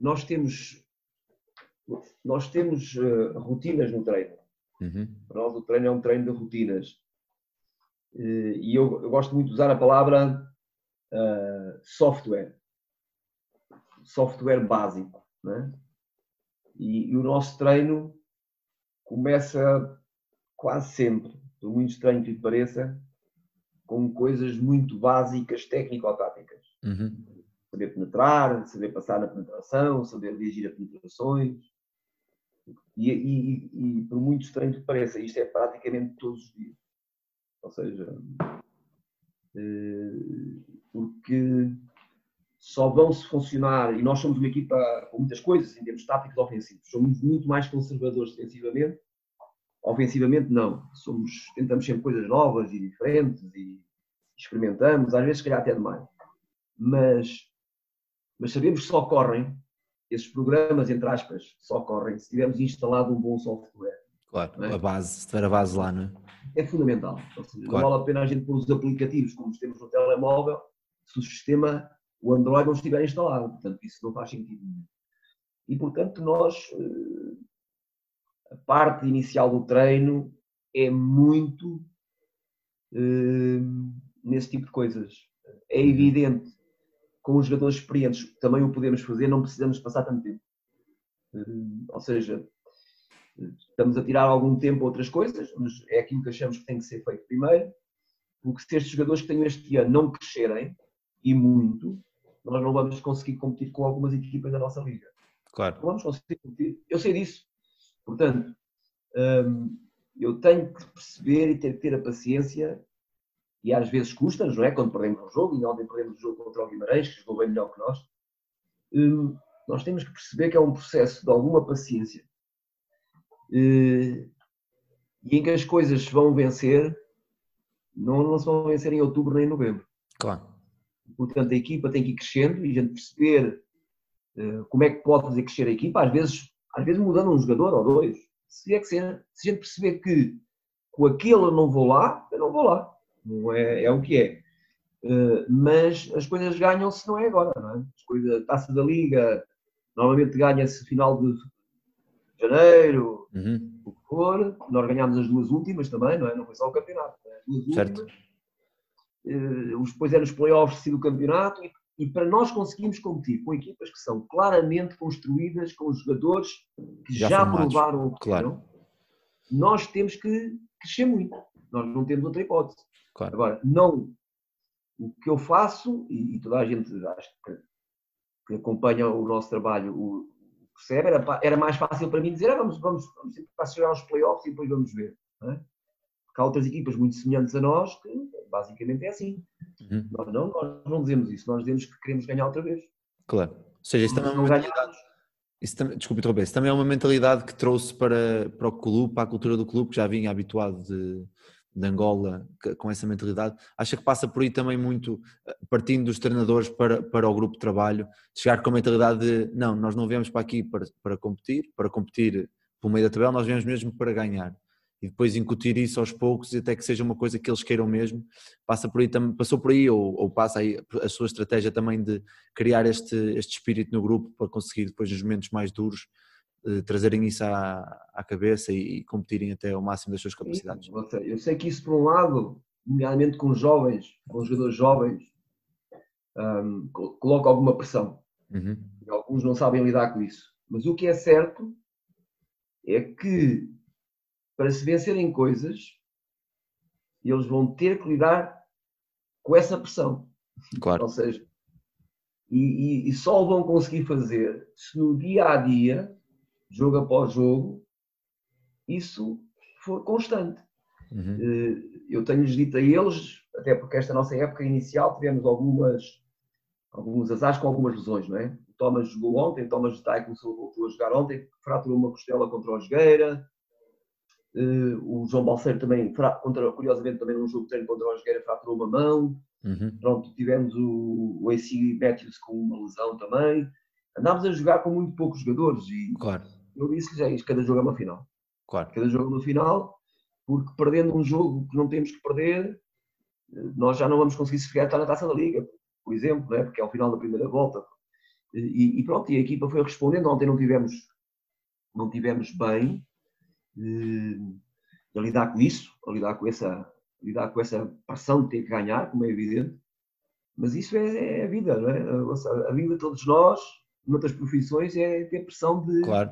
nós temos nós temos uh, rotinas no treino Uhum. Para nós o treino é um treino de rotinas. E eu, eu gosto muito de usar a palavra uh, software. Software básico. Né? E, e, o nosso treino começa quase sempre, por muito estranho que lhe pareça, com coisas muito básicas técnico-táticas. Uhum. Saber penetrar, saber passar na penetração, saber reagir a penetrações, e, e, e, por muito estranho que pareça, isto é praticamente todos os dias. Ou seja, eh, porque só vão se funcionar, e nós somos uma equipa com muitas coisas em termos táticos ofensivos, somos muito mais conservadores defensivamente, ofensivamente não, somos, tentamos sempre coisas novas e diferentes e experimentamos, às vezes se calhar até demais, mas, mas sabemos que só correm esses programas, entre aspas, só correm se tivermos instalado um bom software. Claro, é? a base, se tiver a base lá, não é? é fundamental. Seja, Claro. Não vale a pena a gente pôr os aplicativos como os temos no telemóvel se o sistema, o Android não estiver instalado. Portanto, isso não faz sentido nenhum. E, portanto, nós, eh, a parte inicial do treino é muito eh, nesse tipo de coisas. É evidente, com os jogadores experientes também o podemos fazer, não precisamos passar tanto tempo. Eh, Ou seja, estamos a tirar algum tempo a outras coisas, mas é aquilo que achamos que tem que ser feito primeiro, porque se estes jogadores que tenho este ano não crescerem, e muito, nós não vamos conseguir competir com algumas equipas da nossa liga. Claro. Não vamos conseguir competir. Eu sei disso. Portanto, hum, eu tenho que perceber e ter que ter a paciência, e às vezes custa-nos, não é? Quando perdemos um jogo, e ontem perdemos o jogo contra o Guimarães, que jogou bem melhor que nós, hum, nós temos que perceber que é um processo de alguma paciência eh, e em que as coisas se vão vencer, não, não se vão vencer em outubro nem em novembro. Claro. Portanto, a equipa tem que ir crescendo e a gente perceber eh, como é que pode fazer crescer a equipa, às vezes, às vezes mudando um jogador ou dois. Se, é que ser, se a gente perceber que com aquele eu não vou lá, eu não vou lá. Não é, é o que é. Eh, mas as coisas ganham-se não é agora, não é? As coisas, a taça da liga, normalmente ganha-se final de janeiro, Uhum. o que for. Nós ganhámos as duas últimas também, não é? Não foi só o campeonato. é? As duas Certo. últimas. Eh, os- depois é nos playoffs do campeonato e, e para nós conseguirmos competir com equipas que são claramente construídas com jogadores que Já já, provaram o que claro. eram, nós temos que crescer muito. Nós não temos outra hipótese. Claro. Agora, não. O que eu faço, e, e toda a gente acho que, que acompanha o nosso trabalho o, percebe, era, era mais fácil para mim dizer ah, vamos, vamos, vamos tentar chegar aos playoffs e depois vamos ver. Não é? Porque há outras equipas muito semelhantes a nós que basicamente é assim. Uhum. Nós não, nós não dizemos isso, nós dizemos que queremos ganhar outra vez. Claro. Ou seja, isso também é uma mentalidade. Isso também, desculpe interromper, isso também é uma mentalidade que trouxe para, para o clube, para a cultura do clube, que já vinha habituado de, de Angola com essa mentalidade. Acha que passa por aí também muito, eh, partindo dos treinadores para, para o grupo de trabalho, chegar com a mentalidade de não, nós não viemos para aqui para, para competir, para competir pelo meio da tabela, nós viemos mesmo para ganhar. E depois incutir isso aos poucos e até que seja uma coisa que eles queiram mesmo. Passa por aí, passou por aí ou, ou passa aí a sua estratégia também de criar este, este espírito no grupo para conseguir depois nos momentos mais duros trazerem isso à, à cabeça e, e competirem até ao máximo das suas capacidades. Seja, Eu sei que isso, por um lado, nomeadamente com os jovens, com os jogadores jovens, col- coloca alguma pressão. Uhum. Alguns não sabem lidar com isso. Mas o que é certo é que para se vencerem coisas, eles vão ter que lidar com essa pressão. Claro, Ou seja, e, e- e só vão conseguir fazer se no dia a dia, jogo após jogo, isso for constante. Uhum. Eh, Eu tenho-lhes dito a eles, até porque esta nossa época inicial tivemos algumas, alguns azares com algumas lesões, não é? O Thomas jogou ontem, o Thomas Dai começou voltou a jogar ontem, fraturou uma costela contra o Jogueira. Eh, O João Balseiro também, curiosamente, também num jogo de treino contra o Jogueira, fraturou uma mão. Uhum. Pronto, tivemos o, o AC Matthews com uma lesão também. Andámos a jogar com muito poucos jogadores e Claro, eu disse-lhes é isto, cada jogo é uma final claro, cada jogo no final, porque perdendo um jogo que não temos que perder, nós já não vamos conseguir sequer estar na taça da Liga, por exemplo, né? porque é o final da primeira volta. E, e pronto, e a equipa foi respondendo. Ontem não tivemos, não tivemos bem eh, a lidar com isso, a lidar com essa, lidar com essa pressão de ter que ganhar, como é evidente. Mas isso é, é a vida, não é? A, a vida de todos nós, noutras profissões, é ter pressão de, claro,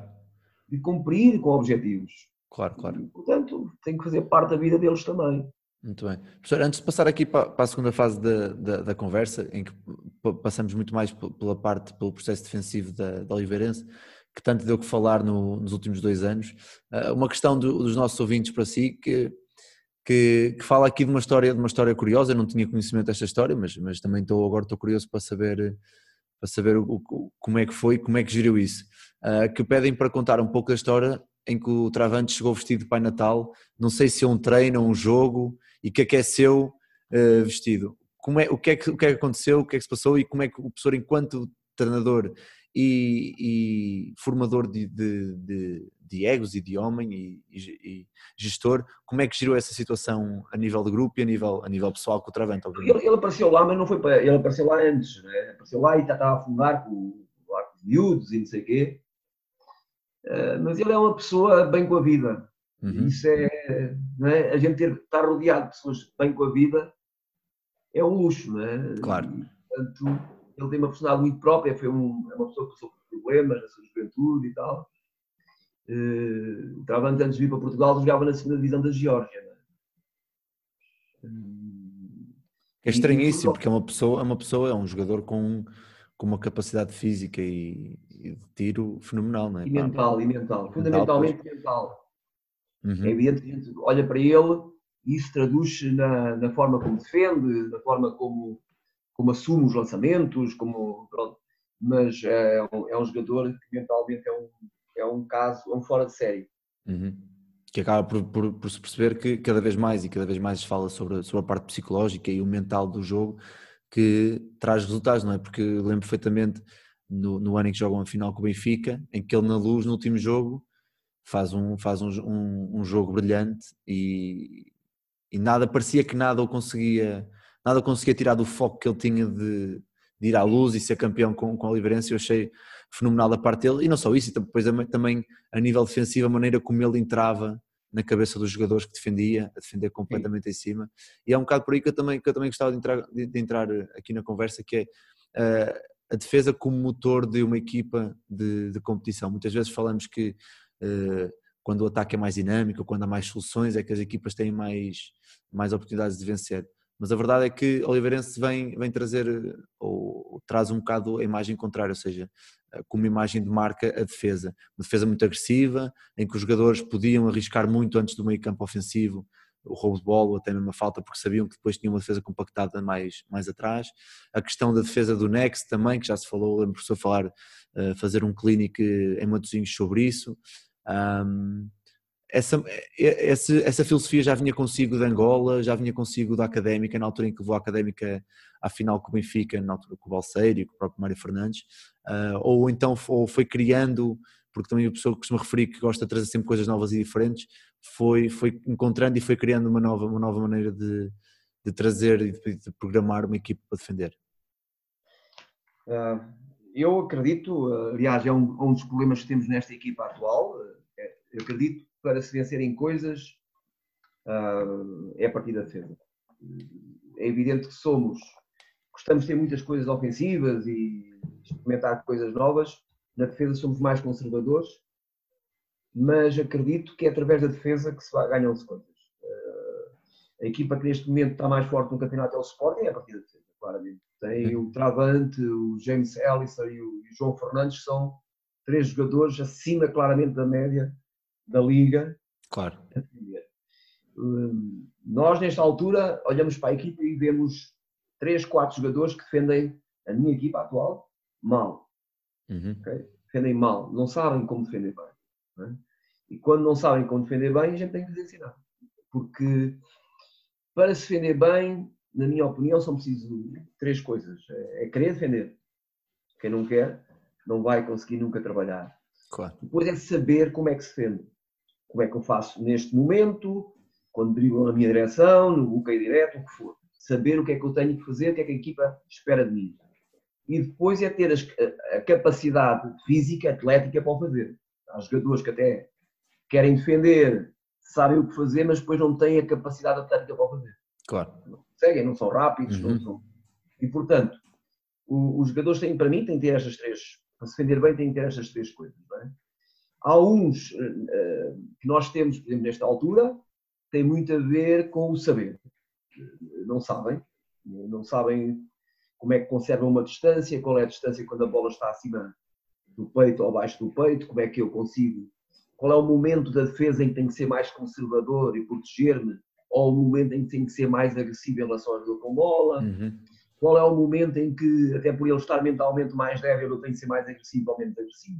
de cumprir com objetivos. claro, claro. E, portanto, tem que fazer parte da vida deles também. Muito bem. Professor, antes de passar aqui para, a segunda fase da, da, da conversa, em que passamos muito mais pela parte, pelo processo defensivo da, da Oliveirense, que tanto deu que falar no- nos últimos dois anos, ah, uma questão do- dos nossos ouvintes para si, que, que, que fala aqui de uma história, de uma história curiosa, eu não tinha conhecimento desta história, mas, mas também estou, agora estou curioso para saber, para saber o, o- como é que foi, como é que geriu isso. Ah, que pedem para contar um pouco da história em que o Travante chegou vestido de Pai Natal, não sei se é um treino ou um jogo, e que aqueceu uh, vestido. Como é, o, que é que, o que é que aconteceu, o que é que se passou e como é que o professor, enquanto treinador e, e formador de, de, de, de, egos e de homem e, e, gestor. Como é que girou essa situação a nível de grupo e a nível, a nível pessoal com o Travante? Ele, ele, apareceu lá, mas não foi para. Ele apareceu lá antes, né? apareceu lá e já estava a fumar com, com os miúdos e não sei o quê. Uh, mas ele é uma pessoa bem com a vida. Uhum. Isso é, é, A gente ter, estar rodeado de pessoas bem com a vida é um luxo, não é? Claro. E, portanto, ele tem uma personalidade muito própria, foi um, é uma pessoa que passou por problemas na sua juventude e tal. Uh, estava antes de vir para Portugal, jogava na segunda divisão da Geórgia. É? é estranhíssimo, porque é uma pessoa, é uma pessoa, é um jogador com, com uma capacidade física e, e de tiro fenomenal, não é? E mental, e mental, fundamentalmente mental. mental. Uhum. É evidente que a gente olha para ele e isso traduz na, na forma como defende, na forma como, como assume os lançamentos, como, pronto. mas é um, é um jogador que mentalmente é um, é um caso, é um fora de série. Uhum. Que acaba por, por, por, se perceber que cada vez mais e cada vez mais se fala sobre, sobre a parte psicológica e o mental do jogo que traz resultados, não é? Porque lembro perfeitamente no, no ano em que jogam a final com o Benfica, em que ele na luz no último jogo faz um, faz um, um, um jogo brilhante e, e, nada, parecia que nada o conseguia, nada conseguia tirar do foco que ele tinha de, de ir à luz e ser campeão com, com a Oliveirense, eu achei fenomenal da parte dele, e não só isso, depois também a nível defensivo, a maneira como ele entrava na cabeça dos jogadores que defendia, a defender completamente Sim. em cima, e é um bocado por aí que eu também, que eu também gostava de entrar, de, entrar aqui na conversa, que é uh, a defesa como motor de uma equipa de, de competição. Muitas vezes falamos que eh, quando o ataque é mais dinâmico, quando há mais soluções, é que as equipas têm mais, mais oportunidades de vencer. Mas a verdade é que Oliveirense vem, vem trazer, ou traz um bocado a imagem contrária, ou seja, eh, como imagem de marca a defesa. Uma defesa muito agressiva, em que os jogadores podiam arriscar muito antes do meio campo ofensivo, o roubo de bola ou até mesmo a falta, porque sabiam que depois tinham uma defesa compactada mais, mais atrás. A questão da defesa do Next também, que já se falou, lembro professor falar, uh, fazer um clínico em Matosinhos sobre isso. Um, essa, essa, essa filosofia já vinha consigo de Angola, já vinha consigo da Académica, na altura em que levou a Académica à final com o Benfica, na altura com o Balseiro e com o próprio Mário Fernandes, uh, ou então ou foi criando, porque também a pessoa costuma referir que gosta de trazer sempre coisas novas e diferentes, foi, foi encontrando e foi criando uma nova, uma nova maneira de, de trazer e de, de programar uma equipe para defender? Uh, eu acredito, aliás, é um, um, dos problemas que temos nesta equipa atual. É, eu acredito para se vencerem coisas uh, é a partir da defesa. É evidente que somos, gostamos de ter muitas coisas ofensivas e experimentar coisas novas. Na defesa somos mais conservadores mas acredito que é através da defesa que se vai ganhar-se coisas. Uh, a equipa que neste momento está mais forte no campeonato é o Sporting, é a partir da defesa, claramente. Tem o Travante, o James Ellison e o João Fernandes, que são três jogadores acima claramente da média da Liga. Claro. Uh, nós, nesta altura, olhamos para a equipa e vemos três, quatro jogadores que defendem a minha equipa atual mal. Uhum. Okay? Defendem mal, não sabem como defender bem. É? E quando não sabem como defender bem, a gente tem que lhes ensinar. Porque para se defender bem, na minha opinião, são precisas três coisas. É, é querer defender. Quem não quer, não vai conseguir nunca trabalhar. Claro. Depois é saber como é que se defende. Como é que eu faço neste momento, quando driblam na minha direção, no bloqueio direto, o que for. Saber o que é que eu tenho que fazer, o que é que a equipa espera de mim. E depois é ter a capacidade física, atlética para o fazer. Há jogadores que até querem defender, sabem o que fazer, mas depois não têm a capacidade atlética para o fazer. Claro. Não conseguem, não são rápidos, uhum. não são. E portanto, os jogadores têm, para mim, têm que ter estas três, para se defender bem, têm que ter estas três coisas. É? Há uns uh, que nós temos, por exemplo, nesta altura, tem muito a ver com o saber. Não sabem, não sabem como é que conservam uma distância, qual é a distância quando a bola está acima do peito ou abaixo do peito, como é que eu consigo, qual é o momento da defesa em que tenho que ser mais conservador e proteger-me, ou o momento em que tenho que ser mais agressivo em relação ao jogador com bola, uhum. qual é o momento em que, até por ele estar mentalmente mais débil, eu tenho que ser mais agressivo ou menos agressivo.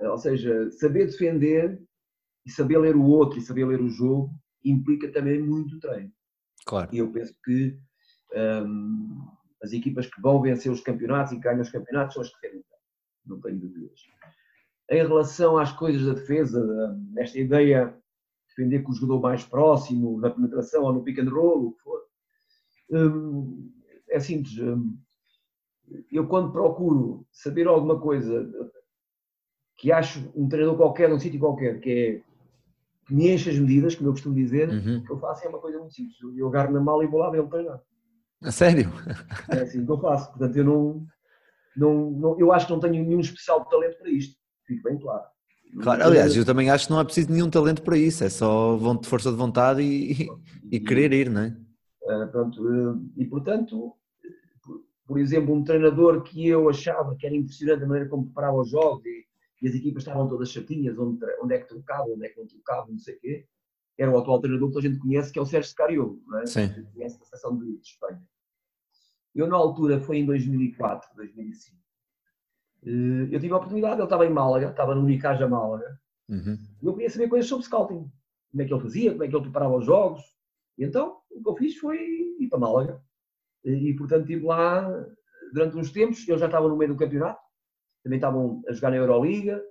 Eh, ou seja, saber defender e saber ler o outro e saber ler o jogo implica também muito treino. Claro. E eu penso que um, as equipas que vão vencer os campeonatos e ganham os campeonatos são as que defendem não tenho dúvidas. Em relação às coisas da defesa, nesta ideia de defender com o jogador mais próximo, na penetração ou no pick and roll, o que for, hum, é simples. Hum, eu, quando procuro saber alguma coisa que acho um treinador qualquer, num sítio qualquer, que é que me enche as medidas, como eu costumo dizer, Uhum. o que eu faço é uma coisa muito simples. Eu agarro na mala e vou lá ver ele treinar. A sério? É assim que eu faço. Portanto, eu não, não, não- eu acho que não tenho nenhum especial talento para isto. Fico bem claro. Claro, aliás, eu também acho que não é preciso nenhum talento para isso, é só força de vontade e, e querer ir, não é? Ah, pronto, ah, e portanto, por, por exemplo, um treinador que eu achava que era impressionante a maneira como preparava os jogos e, e as equipas estavam todas chatinhas, onde, onde é que trocava, onde é que não trocava, não sei o quê, era o atual treinador que a gente conhece, que é o Sérgio Scariolo, não é? Sim. Que Conhece a seleção de, de Espanha. Eu, na altura, foi em 2004, 2005. eh, Eu tive a oportunidade, ele estava em Málaga, estava no Unicaja Málaga, Uhum. eu queria saber coisas sobre scouting. Como é que ele fazia, como é que ele preparava os jogos. E então, o que eu fiz foi ir para Málaga. E, portanto, estive lá durante uns tempos. Eles já estavam no meio do campeonato. Também estavam a jogar na Euroliga.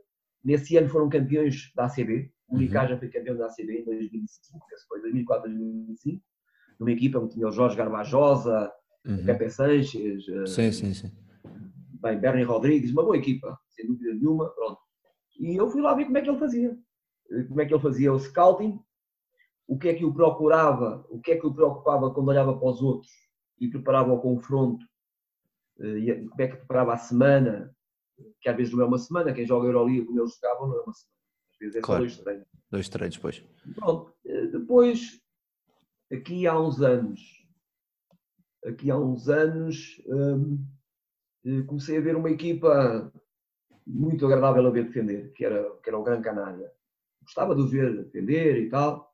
Nesse ano foram campeões da ACB. O Uhum. Unicaja foi campeão da ACB em 2005. Esse foi 2004, 2005. Numa equipa onde tinha o Jorge Garbajosa, Uhum. Pepe Sanches, eh, Sim, sim, sim. bem, Bernie Rodrigues, uma boa equipa, sem dúvida nenhuma, pronto. E eu fui lá ver como é que ele fazia. Eh, Como é que ele fazia o scouting, o que é que o procurava, o que é que o preocupava quando olhava para os outros e preparava o confronto, eh, como é que preparava a semana, que às vezes não é uma semana, quem joga Euroliga como eles jogavam não é uma semana. Às vezes é Claro. só dois treinos. Dois treinos depois. Pronto, eh, depois, aqui há uns anos, aqui há uns anos, hum, eh, comecei a ver uma equipa muito agradável a ver defender, que era, que era o Gran Canária. Gostava de os ver defender e tal.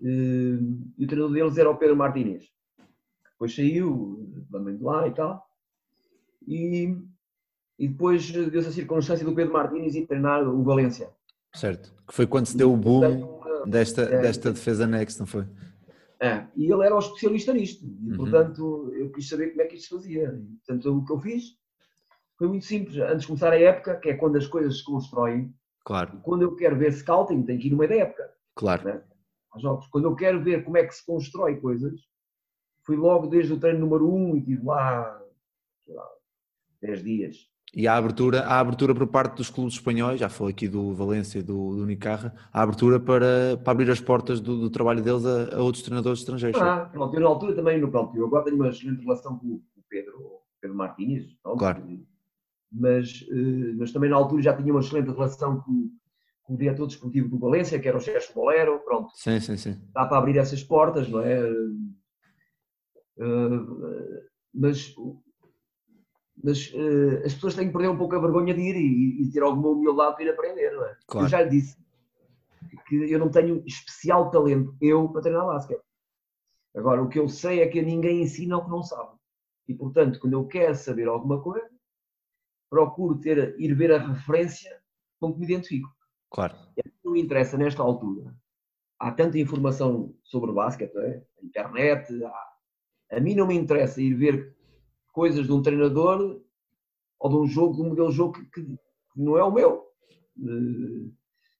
Hum, E o treinador deles era o Pedro Martínez. Depois saiu, também de lá e tal. E, e depois deu-se a circunstância do Pedro Martínez ir treinar o Valência. Certo. Que foi quando se deu o boom desta, É. desta defesa next, não foi? É, e ele era o especialista nisto. E, Uhum. portanto, eu quis saber como é que isto se fazia. E, portanto, o que eu fiz foi muito simples. Antes de começar a época, que é quando as coisas se constroem, Claro, quando eu quero ver scouting, tenho que ir no meio da época, claro. aos jogos. Quando eu quero ver como é que se constrói coisas, fui logo desde o treino número 1 um, e estive lá, sei lá, 10 dias. E há abertura, há abertura por parte dos clubes espanhóis, já falei aqui do Valência e do, do Unicarra, há abertura para, para abrir as portas do, do trabalho deles a, a outros treinadores estrangeiros. Ah, pronto, eu na altura também, no pronto, eu agora tenho uma excelente relação com o Pedro, Pedro Martins, pronto, Claro. mas, eh, mas também na altura já tinha uma excelente relação com, com o diretor desportivo do Valência, que era o Sérgio Bolero, pronto, Sim, sim, sim. dá para abrir essas portas, não é? Eh, mas mas eh, as pessoas têm que perder um pouco a vergonha de ir e, e ter alguma humildade de ir aprender, não é? Claro. Eu já lhe disse que eu não tenho especial talento, eu, para treinar basquete. Agora, o que eu sei é que ninguém ensina o que não sabe. E, portanto, quando eu quero saber alguma coisa, procuro ter, ir ver a referência com que me identifico. Claro. Não me interessa nesta altura. Há tanta informação sobre basquete, é? A internet. há- A mim não me interessa ir ver coisas de um treinador ou de um jogo, de um modelo de jogo que, que não é o meu. Eh,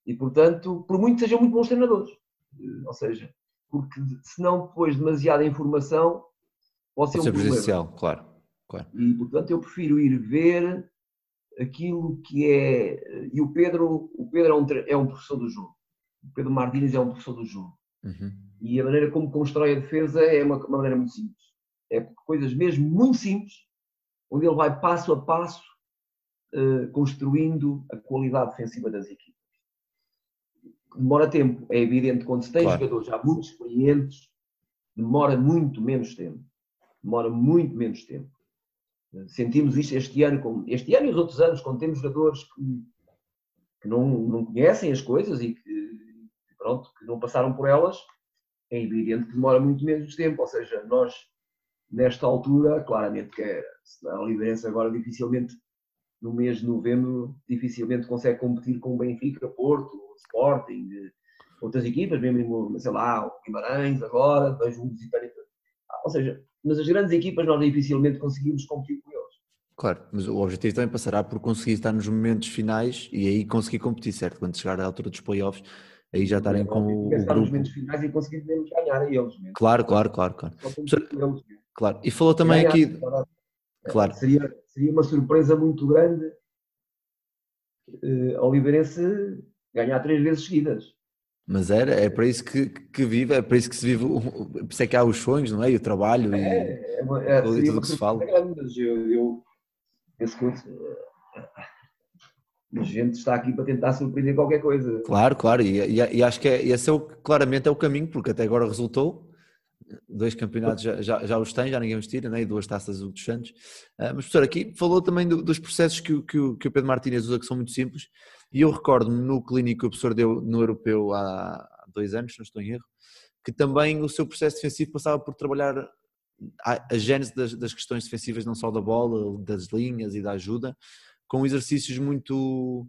E, portanto, por muito que sejam muito bons treinadores. Eh, Ou seja, porque se não depois demasiada informação, pode ser Pode um ser problema. prejudicial, claro. claro. E, portanto, eu prefiro ir ver aquilo que é. E o Pedro, o Pedro é, um, é um professor do jogo. O Pedro Martínez é um professor do jogo. Uhum. E a maneira como constrói a defesa é uma, uma maneira muito simples. É coisas mesmo muito simples, onde ele vai passo a passo eh, construindo a qualidade defensiva das equipas. Demora tempo, é evidente, quando se tem Claro. jogadores já muito experientes, demora muito menos tempo. Demora muito menos tempo. Sentimos isto este ano, com- este ano e os outros anos, quando temos jogadores que, que não, não conhecem as coisas e que, pronto, que não passaram por elas, é evidente que demora muito menos tempo. Ou seja, nós, nesta altura, claramente que é, a Oliveirense agora dificilmente, no mês de novembro, dificilmente consegue competir com o Benfica, Porto, Sporting, eh, outras equipas, mesmo, sei lá, o Guimarães agora, vejo um visitante. Ou seja, mas as grandes equipas nós dificilmente conseguimos competir com eles. Claro, mas o objetivo também passará por conseguir estar nos momentos finais e aí conseguir competir, certo? Quando chegar à altura dos playoffs, aí já estarem com o, o Pensar nos grupo. momentos finais e conseguirmos ganhar a eles mesmo. Claro, claro, claro, claro. Só claro. E falou também aqui, claro, Seria, seria uma surpresa muito grande eh, Oliveirense ganhar três vezes seguidas. mas era, é para isso que, que vive, é para isso que se vive, o- o- por isso é que há os sonhos, não é? E o trabalho. E... É, é uma, é, tudo- seria tudo uma que se grande, mas eu, eu penso que eh, a gente está aqui para tentar surpreender qualquer coisa. Claro, claro, e, e- e acho que é, esse é o, claramente é o caminho, porque até agora resultou. Dois campeonatos já, já, já os tem, já ninguém os tira, né? e duas taças do dos Santos. Ah, mas, professor, aqui falou também do- dos processos que, o- que, o- que o Pedro Martínez usa, que são muito simples, e eu recordo-me no clínico que o professor deu no Europeu há dois anos, se não estou em erro, que também o seu processo defensivo passava por trabalhar a, a gênese das, das questões defensivas, não só da bola, das linhas e da ajuda, com exercícios muito,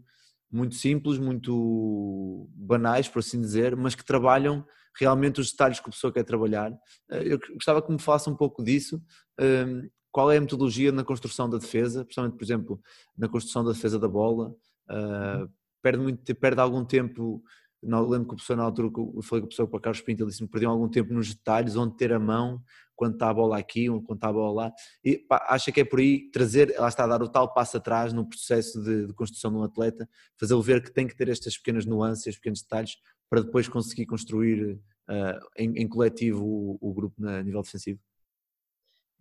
muito simples, muito banais, por assim dizer, mas que trabalham realmente os detalhes que a pessoa quer trabalhar. Eh, Eu gostava que me falasse um pouco disso. Hum, Qual é a metodologia na construção da defesa, principalmente, por exemplo, na construção da defesa da bola? Uh, perde, muito, perde algum tempo. Não, lembro que o professor, na altura eu falei com o professor para Carlos Pinto, ele disse-me perdiam algum tempo nos detalhes, onde ter a mão, quando está a bola aqui, quando está a bola lá. E pá, acha que é por aí trazer, lá está a dar o tal passo atrás no processo de, de construção de um atleta, fazê-lo ver que tem que ter estas pequenas nuances, pequenos detalhes, para depois conseguir construir uh, em, em, coletivo o, o grupo na, a nível defensivo?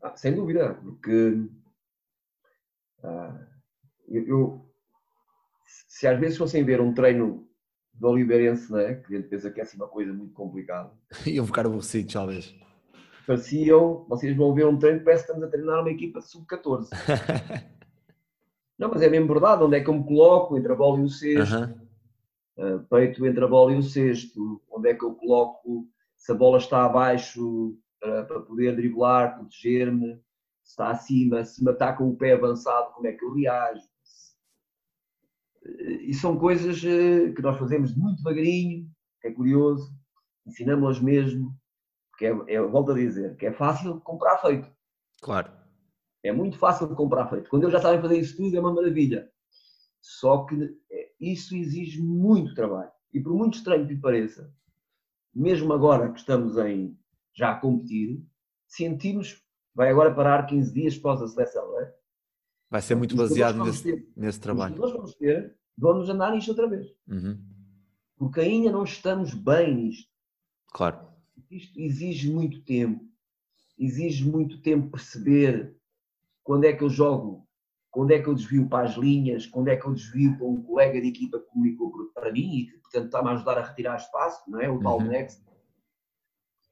Ah, sem dúvida, porque ah, eu, eu, se às vezes fossem ver um treino do Oliveirense, não é? que a gente pensa que é assim uma coisa muito complicada, iam ficar aborrecidos, talvez. Pareciam, vocês vão ver um treino, parece que estamos a treinar uma equipa de sub-14. não, mas é mesmo verdade, onde é que eu me coloco entre a bola e o Aham. uh, peito entre a bola e o sexto, onde é que eu coloco, se a bola está abaixo para, para poder driblar, proteger-me, se está acima, se me ataca o pé avançado, como é que eu reajo. E são coisas uh, que nós fazemos muito devagarinho, é curioso, ensinamos-las mesmo, porque é, é, volto a dizer, que é fácil comprar feito. Claro. É muito fácil de comprar feito. Quando eles já sabem fazer isso tudo, é uma maravilha. Só que é, isso exige muito trabalho. E por muito estranho que lhe pareça, mesmo agora que estamos em já a competir, sentimos, vai agora parar 15 dias após a seleção, não é? Vai ser muito baseado nesse, ter, nesse trabalho. Nós vamos ter, vamos andar nisto outra vez. Uhum. Porque ainda não estamos bem nisto. Claro. Isto exige muito tempo. Exige muito tempo perceber quando é que eu jogo, quando é que eu desvio para as linhas, quando é que eu desvio para um colega de equipa que comunicou para mim e que, portanto, está-me a ajudar a retirar espaço, não é? O tal Uhum. next.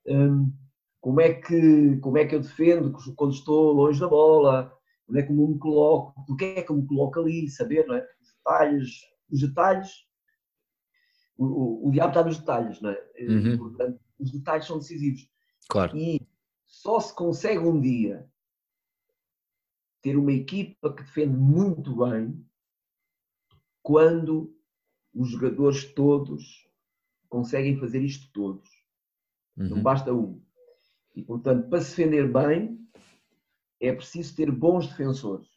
Hum, como, é que, como é que eu defendo quando estou longe da bola? Onde é que eu me coloco? Porque é que eu me coloco ali? Saber, não é? Os detalhes, os detalhes. O, o, o diabo está nos detalhes, não é? Uhum. Portanto, os detalhes são decisivos. Claro. E só se consegue um dia ter uma equipa que defende muito bem quando os jogadores todos conseguem fazer isto todos. Uhum. Não basta um. E, portanto, para se defender bem, é preciso ter bons defensores.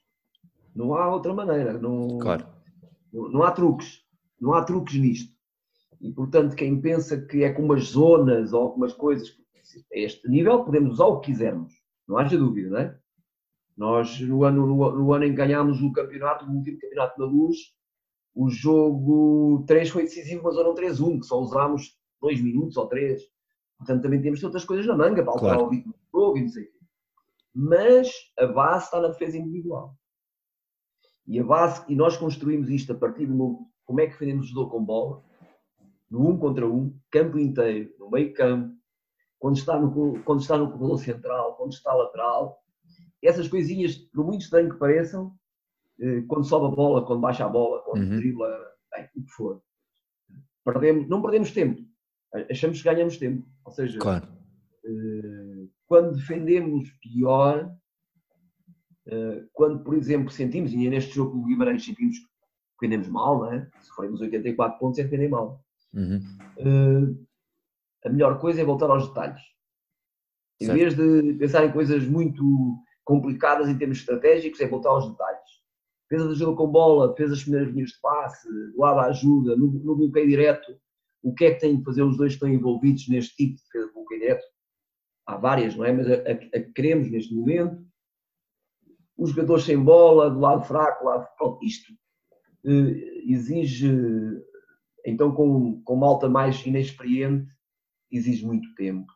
Não há outra maneira. Não, Claro. não, não há truques. Não há truques nisto. E, portanto, quem pensa que é com umas zonas ou algumas coisas, a este nível, podemos usar o que quisermos. Não haja dúvida, não é? Nós, no ano, no, no ano em que ganhámos o campeonato, o último campeonato da Luz, o jogo 3 foi decisivo, mas eram 3-1, que só usámos 2 minutos ou 3. Portanto, também temos outras coisas na manga para alterar Claro. o ritmo do jogo e não sei o quê. Mas a base está na defesa individual. E a base, e nós construímos isto a partir do momento, como é que defendemos o jogo com bola, no um contra um, campo inteiro, no meio campo, quando está no, quando está no corredor central, quando está lateral, essas coisinhas, por muito estranho que pareçam, eh, quando sobe a bola, quando baixa a bola, quando Uhum. dribla, bem, o que for. Perdemos, não perdemos tempo, achamos que ganhamos tempo. Ou seja, Claro. eh, quando defendemos pior, eh, quando, por exemplo, sentimos, e neste jogo com o Guimarães sentimos que defendemos mal, não é? se forem os 84 pontos é defender mal. Uhum. A melhor coisa é voltar aos detalhes. Em Certo. vez de pensar em coisas muito complicadas em termos estratégicos é voltar aos detalhes. Defesa do jogo com bola, defesa das primeiras linhas de passe, do lado da ajuda, no, no bloqueio direto, o que é que têm de fazer os dois que estão envolvidos neste tipo de defesa de bloqueio direto? Há várias, não é? Mas a, que queremos neste momento. Os jogadores sem bola, do lado fraco, lado. Isto eh, exige, então, com, com malta mais inexperiente, exige muito tempo.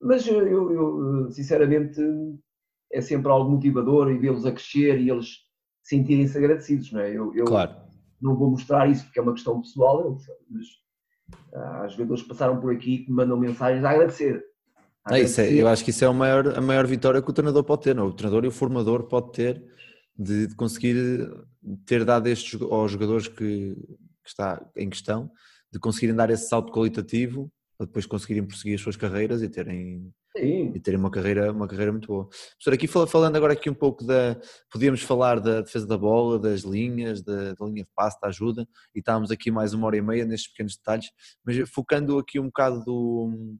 Mas eu, eu, sinceramente, é sempre algo motivador e vê-los a crescer e eles sentirem-se agradecidos, não é? Eu, eu Claro. não vou mostrar isso porque é uma questão pessoal, mas ah, há jogadores que passaram por aqui que me mandam mensagens a agradecer. A É isso, é- eu acho que isso é a maior, a maior vitória que o treinador pode ter, não? é? o treinador e o formador pode ter de, de conseguir ter dado estes aos jogadores que, que está em questão, de conseguirem dar esse salto qualitativo para depois conseguirem prosseguir as suas carreiras e terem, Sim, e terem uma carreira, uma carreira muito boa. Professor, aqui fala- falando agora aqui um pouco da, podíamos falar da defesa da bola, das linhas, da, da linha de passe, da ajuda, e estávamos aqui mais uma hora e meia nestes pequenos detalhes, mas focando aqui um bocado, do,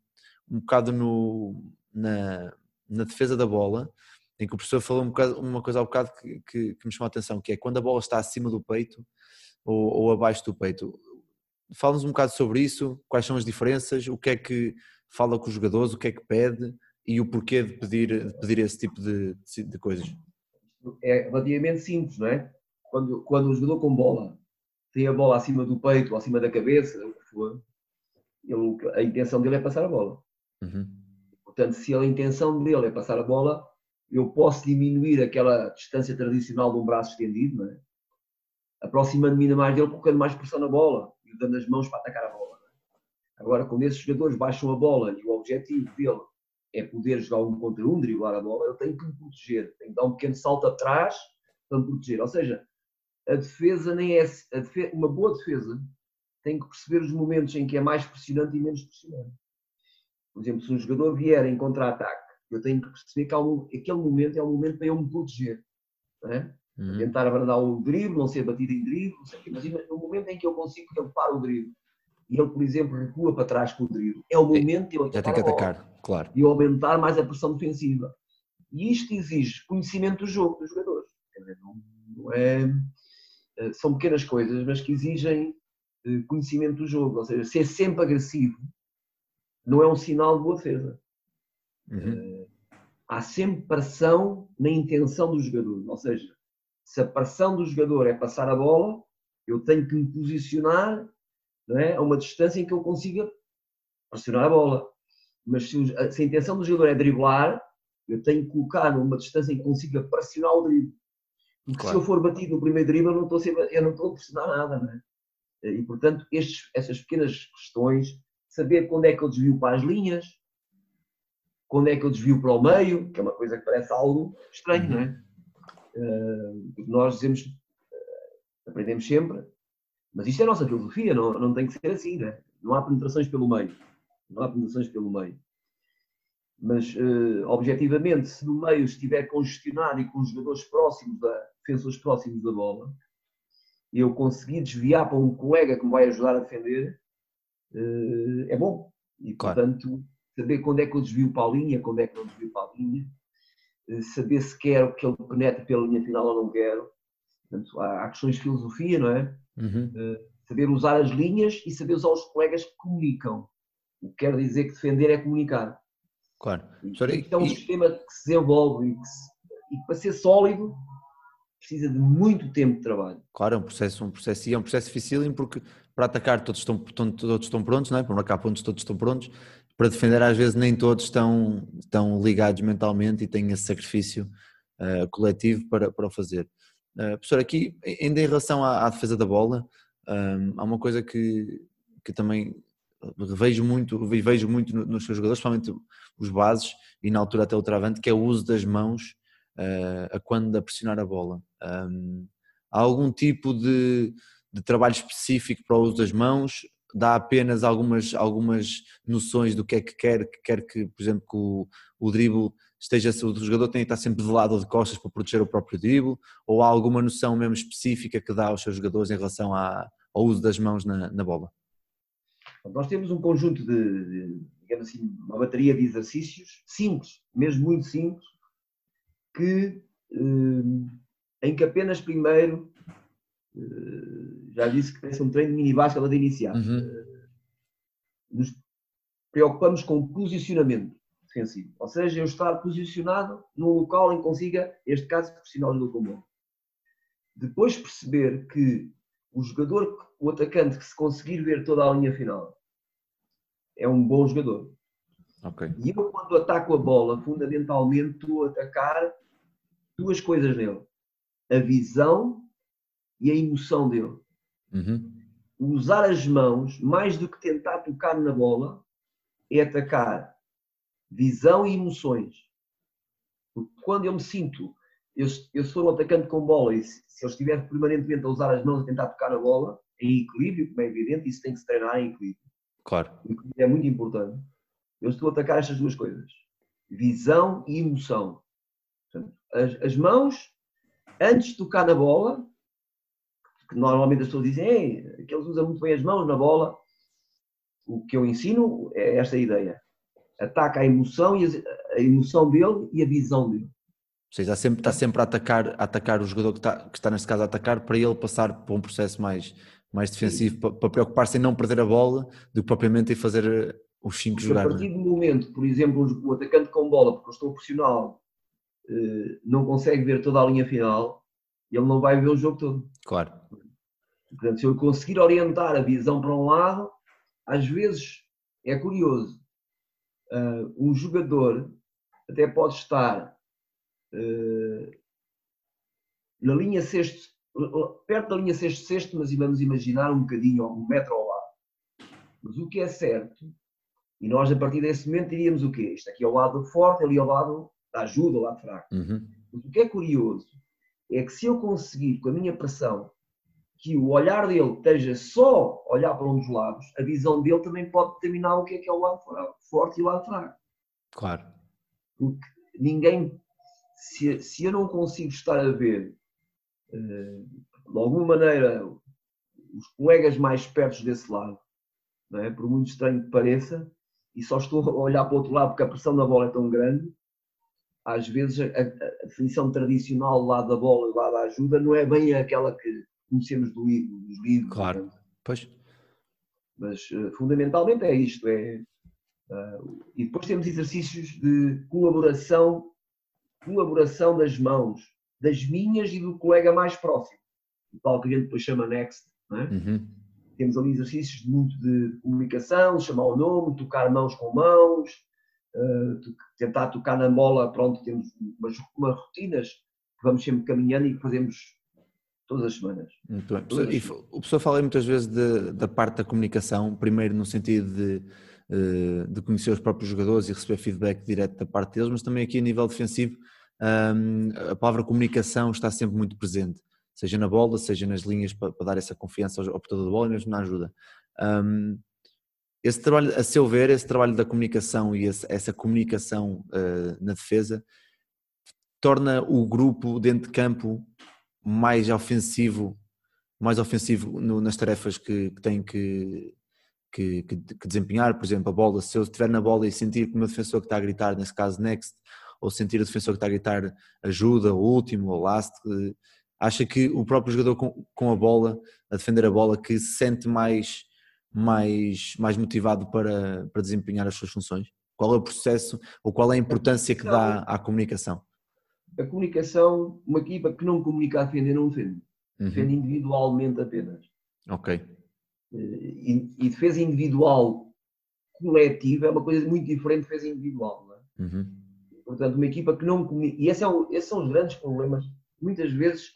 um bocado no, na, na defesa da bola, em que o professor falou um bocado, uma coisa há bocado que, que, que me chamou a atenção, que é quando a bola está acima do peito ou, ou abaixo do peito. Fala-nos um bocado sobre isso, quais são as diferenças, o que é que fala com os jogadores, o que é que pede e o porquê de pedir, de pedir esse tipo de, de- coisas. é relativamente simples, não é? Quando, quando o jogador com bola tem a bola acima do peito ou acima da cabeça, o que for, ele, a intenção dele é passar a bola. Uhum. Portanto, se a intenção dele é passar a bola, eu posso diminuir aquela distância tradicional de um braço estendido, não é? aproximando-me ainda mais dele, colocando mais pressão na bola e dando as mãos para atacar a bola. Agora, quando esses jogadores baixam a bola e o objetivo dele é poder jogar um contra um, driblar a bola, eu tenho que me proteger, tenho que dar um pequeno salto atrás para me proteger. Ou seja, a defesa nem é. a defe- uma boa defesa tem que perceber os momentos em que é mais pressionante e menos pressionante. Por exemplo, se um jogador vier em contra-ataque, eu tenho que perceber que um- aquele momento é um momento para eu me proteger. É? Uhum. Tentar abrandar o drible, não ser batido em drible, não sei o quê. mas no momento em que eu consigo para o drible e ele, por exemplo, recua para trás com o drible, é o momento de eu Já tem atacar que atacar, claro. e aumentar mais a pressão defensiva. E isto exige conhecimento do jogo dos jogadores. Não, é, eh, são pequenas coisas, mas que exigem eh, conhecimento do jogo. Ou seja, ser sempre agressivo não é um sinal de boa defesa. Uhum. Há sempre pressão na intenção do jogador. Ou seja, se a pressão do jogador é passar a bola, eu tenho que me posicionar não é, a uma distância em que eu consiga pressionar a bola. Mas se, se a intenção do jogador é driblar, eu tenho que colocar numa distância em que consiga pressionar o drible. Porque Claro. se eu for batido no primeiro drible, eu não estou eu não estou a pressionar nada. Não é? E, portanto, estes, essas pequenas questões, saber quando é que eu desvio para as linhas, quando é que eu desvio para o meio, que é uma coisa que parece algo estranho, não é? Eh, nós dizemos, eh, aprendemos sempre, mas isto é a nossa filosofia, não, não tem que ser assim, não é? Não há penetrações pelo meio. Não há penetrações pelo meio. Mas, eh, objetivamente, se no meio estiver congestionado e com os jogadores próximos, da, defensores próximos da bola, e eu conseguir desviar para um colega que me vai ajudar a defender, eh, é bom. E, Claro. portanto, saber quando é que eu desvio para a linha, quando é que não desvio para a linha, eh, saber se quero que ele penetre pela linha final ou não quero. Portanto, há, há questões de filosofia, não é? Uhum. Saber usar as linhas e saber usar os colegas que comunicam. O que quer dizer que defender é comunicar. Claro. E Professor, e- é um e- sistema que se desenvolve e que, se- e que para ser sólido precisa de muito tempo de trabalho. Claro, é um processo, um processo, e é um processo dificílimo porque para atacar todos estão, todos estão prontos, não é? para marcar pontos todos estão prontos, para defender às vezes nem todos estão, estão ligados mentalmente e têm esse sacrifício eh, coletivo para, para o fazer. Eh, professor, aqui ainda em relação à, à defesa da bola, hum, há uma coisa que, que também vejo muito, vejo muito no- nos seus jogadores, principalmente os bases e na altura até o travante, que é o uso das mãos eh, a quando a pressionar a bola. Hum, há algum tipo de, de trabalho específico para o uso das mãos? Dá apenas algumas, algumas noções do que é que quer, que quer que, por exemplo, que o, o drible esteja, o jogador tem que estar sempre de lado ou de costas para proteger o próprio drible? Ou há alguma noção mesmo específica que dá aos seus jogadores em relação à, ao uso das mãos na, na bola? Nós temos um conjunto de, de, digamos assim, uma bateria de exercícios simples, mesmo muito simples, que, eh, em que apenas primeiro, eh, já disse que tem um treino de mini básquet de iniciar. Uhum. Eh, Nos preocupamos com o posicionamento defensivo, ou seja, eu estar posicionado num local em que consiga, neste caso, pressionar o jogador com bola. Depois perceber que o jogador, o atacante que se conseguir ver toda a linha final, é um bom jogador. Ok. E eu, quando ataco a bola, fundamentalmente estou a atacar duas coisas nele: a visão e a emoção dele. Uhum. Usar as mãos, mais do que tentar tocar na bola, é atacar visão e emoções. Porque quando eu me sinto, eu, eu sou um atacante com bola e se, se eu estiver permanentemente a usar as mãos a tentar tocar na bola, em equilíbrio, como é evidente, isso tem que se treinar em equilíbrio. Claro. É muito importante. Eu estou a atacar estas duas coisas: visão e emoção. Portanto, as, as mãos, antes de tocar na bola, que normalmente as pessoas dizem "Ei, que eles usam muito bem as mãos na bola. O que eu ensino é esta ideia. Ataca a emoção, e a emoção dele e a visão dele. Ou seja, está sempre, está sempre a, atacar, a atacar o jogador que está, que está, neste caso, a atacar para ele passar para um processo mais, mais defensivo, para, para preocupar-se em não perder a bola, do que propriamente em fazer eh, os 5 Porque a é? partir do momento, por exemplo, o atacante com bola, porque eu estou pressionado, eh, não consegue ver toda a linha final, ele não vai ver o jogo todo. Claro. Portanto, se eu conseguir orientar a visão para um lado, às vezes é curioso. Ah, um jogador até pode estar ah, na linha sexto, perto da linha sexto-sexto, mas vamos imaginar um bocadinho, um metro ao lado. Mas o que é certo, e nós a partir desse momento diríamos o quê? Isto aqui é o lado forte, ali é o lado da ajuda, o lado fraco. Uhum. Mas o que é curioso é que se eu conseguir, com a minha pressão, que o olhar dele esteja só a olhar para um dos lados, a visão dele também pode determinar o que é que é o lado forte e o lado fraco. Claro. Porque ninguém, se, se eu não consigo estar a ver, eh, de alguma maneira, os colegas mais perto desse lado, não é? por muito estranho que pareça, e só estou a olhar para o outro lado porque a pressão na bola é tão grande, às vezes a, a- a definição tradicional do lado da bola e do lado da ajuda não é bem aquela que conhecemos do dos livros. Claro. portanto. Pois. Mas eh, fundamentalmente é isto. É, ah, e depois temos exercícios de colaboração, colaboração das mãos, das minhas e do colega mais próximo. O tal que a gente depois chama next. não é? Uhum. Temos ali exercícios muito de comunicação, chamar o nome, tocar mãos com mãos, to- tentar tocar na bola. Pronto, temos umas, umas rotinas que vamos sempre caminhando e que fazemos todas as semanas. Muito bem. As- o pessoal fala muitas vezes de- da parte da comunicação, primeiro no sentido de, eh, de conhecer os próprios jogadores e receber feedback direto da parte deles, mas também aqui a nível defensivo, hum, a palavra comunicação está sempre muito presente, seja na bola, seja nas linhas, para, dar essa confiança ao, portador da bola e mesmo na ajuda. Hum, esse trabalho, a seu ver, esse trabalho da comunicação e essa comunicação eh, na defesa torna o grupo dentro de campo mais ofensivo, mais ofensivo no- nas tarefas que, que tem que, que, que- desempenhar, por exemplo, a bola, se eu estiver na bola e sentir que o meu defensor que está a gritar, nesse caso next, ou sentir o defensor que está a gritar ajuda, ou último, ou last, eh, acha que o próprio jogador com, com a bola, a defender a bola, que se sente mais, mais, mais motivado para, para desempenhar as suas funções? Qual é o processo, ou qual é a importância que dá à comunicação? A comunicação, uma equipa que não comunica a defender, não defende. Uhum. Defende individualmente apenas. Ok, Eh, E, e defesa individual coletiva é uma coisa muito diferente de defesa individual. É? Uhum. Portanto, uma equipa que não comunica. E esse é o- esses são os grandes problemas. Muitas vezes,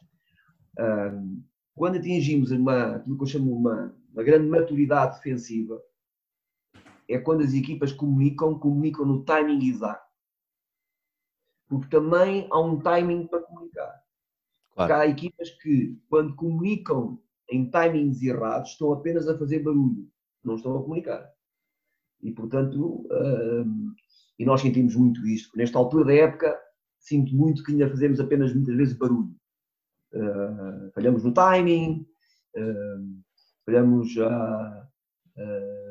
ah, quando atingimos uma, aquilo que eu chamo uma, uma grande maturidade defensiva, é quando as equipas comunicam, comunicam no timing exato. Porque também há um timing para comunicar. Claro. há equipas que, quando comunicam em timings errados, estão apenas a fazer barulho, não estão a comunicar. E, portanto, hum, e nós sentimos muito isto. Nesta altura da época, sinto muito que ainda fazemos apenas muitas vezes barulho. Uh, falhamos no timing, uh, falhamos a. E,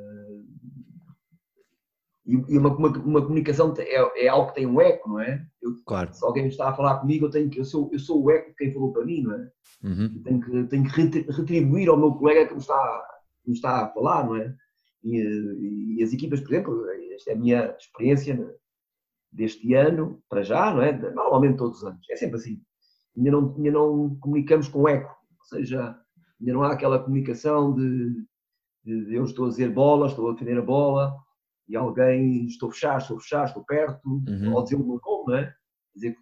e uma, uma, uma comunicação é, é algo que tem um eco, não é? Eu, Claro. se alguém está a falar comigo, eu, tenho que, eu, sou, eu sou o eco de quem falou para mim, não é? Uhum. Tenho que, tenho que retri- retribuir ao meu colega que me está, que me está a falar, não é? E, e as equipas, por exemplo, esta é a minha experiência deste ano, para já, não é? Normalmente todos os anos, é sempre assim. Ainda não, ainda não comunicamos com eco, ou seja, ainda não há aquela comunicação de, de- de eu estou a dizer bola, estou a defender a bola, e alguém estou a fechar, estou a fechar, estou perto, Uhum. ou dizer o meu não é? Dizer que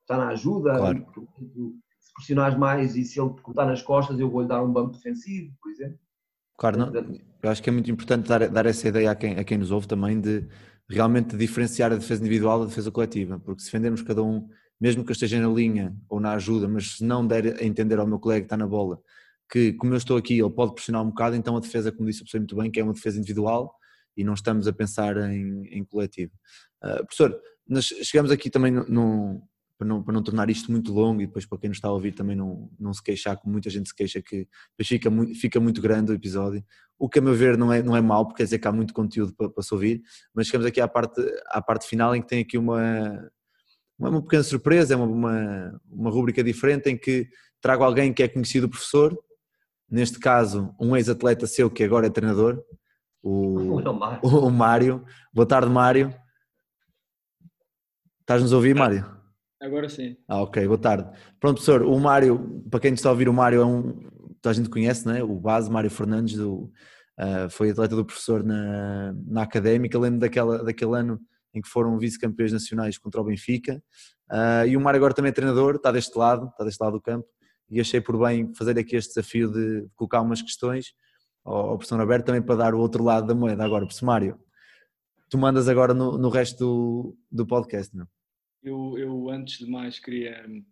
está na ajuda, Claro. se pressionares mais e se ele te cortar nas costas, eu vou-lhe dar um bump defensivo, por exemplo. Claro, não, eu acho que é muito importante dar, dar essa ideia a quem, a quem nos ouve também de realmente diferenciar a defesa individual da defesa coletiva, porque se defendermos cada um, mesmo que eu esteja na linha ou na ajuda, mas se não der a entender ao meu colega que está na bola que como eu estou aqui ele pode pressionar um bocado, então a defesa, como disse o professor muito bem, que é uma defesa individual e não estamos a pensar em, em coletivo. Ah, professor, nós chegamos aqui também no, no- para, não, para não tornar isto muito longo e depois para quem nos está a ouvir também não, não se queixar, como muita gente se queixa que fica fica muito grande o episódio, o que a meu ver não é, não é mau, porque quer dizer que há muito conteúdo para, para se ouvir, mas chegamos aqui à parte, à parte final em que tem aqui uma, uma, uma pequena surpresa, é uma, uma, uma rúbrica diferente em que trago alguém que é conhecido professor, neste caso um ex-atleta seu que agora é treinador, o, o Mário. Boa tarde, Mário. Estás-nos a ouvir, Mário? Agora sim. Ah, ok, boa tarde. Pronto, professor, o Mário, para quem está a ouvir, o Mário é um, toda a gente conhece, não é? O base, Mário Fernandes, do, ah, foi atleta do professor na, na académica. Lembro daquela, daquele ano em que foram vice-campeões nacionais contra o Benfica. Ah, e o Mário agora também é treinador, está deste lado, está deste lado do campo. E achei por bem fazer aqui este desafio de colocar umas questões ao, professor Alberto também para dar o outro lado da moeda. Agora, professor Mário, tu mandas agora no, no resto do, do podcast, não? Eu, eu, antes de mais, queria hum,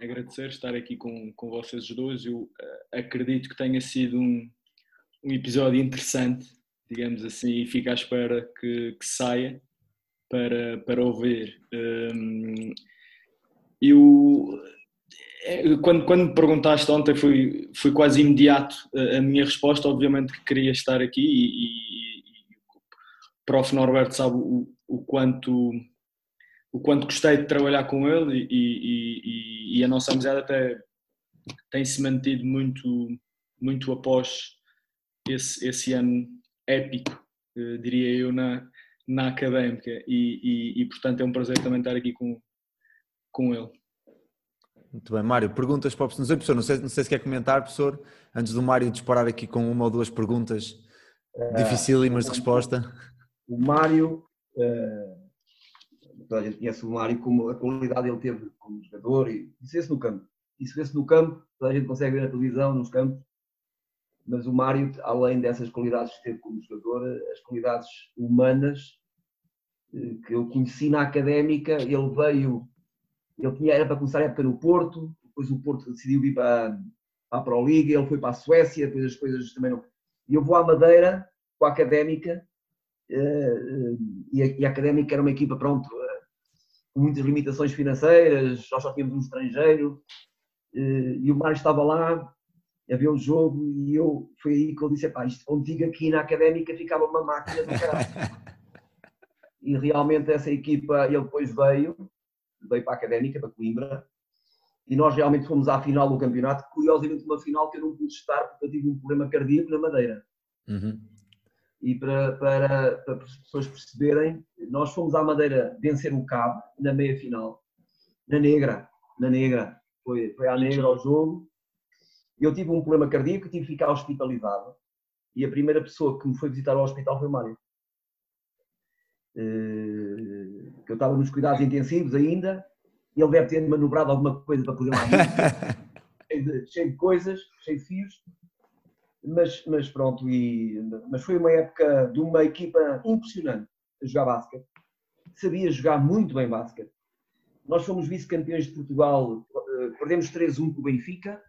agradecer estar aqui com, com vocês dois. Eu eh, acredito que tenha sido um, um episódio interessante, digamos assim, e fico à espera que, que saia para, para ouvir. Hum, eu, quando, quando me perguntaste ontem, foi, foi quase imediato a, a minha resposta. Obviamente que queria estar aqui e, e, e o prof. Norberto sabe o, o quanto o quanto gostei de trabalhar com ele e, e- a nossa amizade até tem se mantido muito, muito após esse, esse ano épico, eh, diria eu, na, na académica e, portanto é um prazer também estar aqui com, com ele. Muito bem, Mário, perguntas para o professor. Não sei, professor, não sei, não sei se quer comentar, professor, antes do Mário disparar aqui com uma ou duas perguntas dificílimas de resposta. O Mário, eh, toda a gente conhece o Mário como a qualidade ele teve como jogador e isso vê-se no campo. Isso vê-se no campo, toda a gente consegue ver na televisão, nos campos, mas o Mário, além dessas qualidades que teve como jogador, as qualidades humanas eh, que eu conheci na académica, ele veio, ele tinha, era para começar a época no Porto, depois o Porto decidiu vir para, para a Pro League, ele foi para a Suécia, depois as coisas também não. E eu vou à Madeira com a académica, eh, e a, e a académica era uma equipa, pronto, eh, com muitas limitações financeiras, nós só tínhamos um estrangeiro, eh, e o Mário estava lá a ver o jogo, e eu, foi aí que eu disse: pá, isto contigo aqui na académica ficava uma máquina do caralho. e realmente essa equipa, ele depois veio, veio para a académica, para Coimbra, e nós realmente fomos à final do campeonato, curiosamente uma final que eu não pude estar porque eu tive um problema cardíaco na Madeira. Uhum. E para, para, para as pessoas perceberem, nós fomos à Madeira vencer o Cabo na meia final, na Negra, na Negra, foi, foi à Negra ao jogo. Eu tive um problema cardíaco, tive que ficar hospitalizado. E a primeira pessoa que me foi visitar ao hospital foi o Mário. Eh, que eu estava nos cuidados intensivos ainda, e ele deve ter manobrado alguma coisa para poder lá cheio de, cheio de coisas, cheio de fios, mas, mas pronto, e, mas foi uma época de uma equipa impressionante a jogar basquete, sabia jogar muito bem basquete. Nós fomos vice-campeões de Portugal, eh, perdemos 3-1 com o Benfica,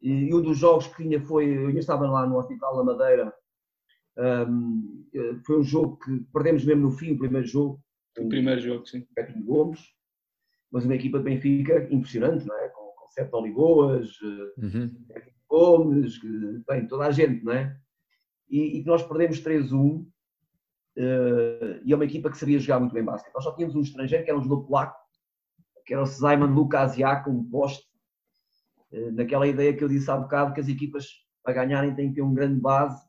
e um dos jogos que tinha foi, eu ainda estava lá no Hospital da Madeira, um, eh, foi um jogo que perdemos mesmo no fim, o primeiro jogo, O primeiro jogo, sim. Betinho Gomes, mas uma equipa de Benfica impressionante, não é? Com, com Sete Oligoas, eh, Uhum. Gomes, que, bem, toda a gente, não é? E, e que nós perdemos 3-1 eh, e é uma equipa que sabia jogar muito bem basquete. Nós só tínhamos um estrangeiro que era um jogador polaco, que era o Simon Lukasiak, um poste, eh, naquela ideia que eu disse há bocado, que as equipas para ganharem têm que ter um grande base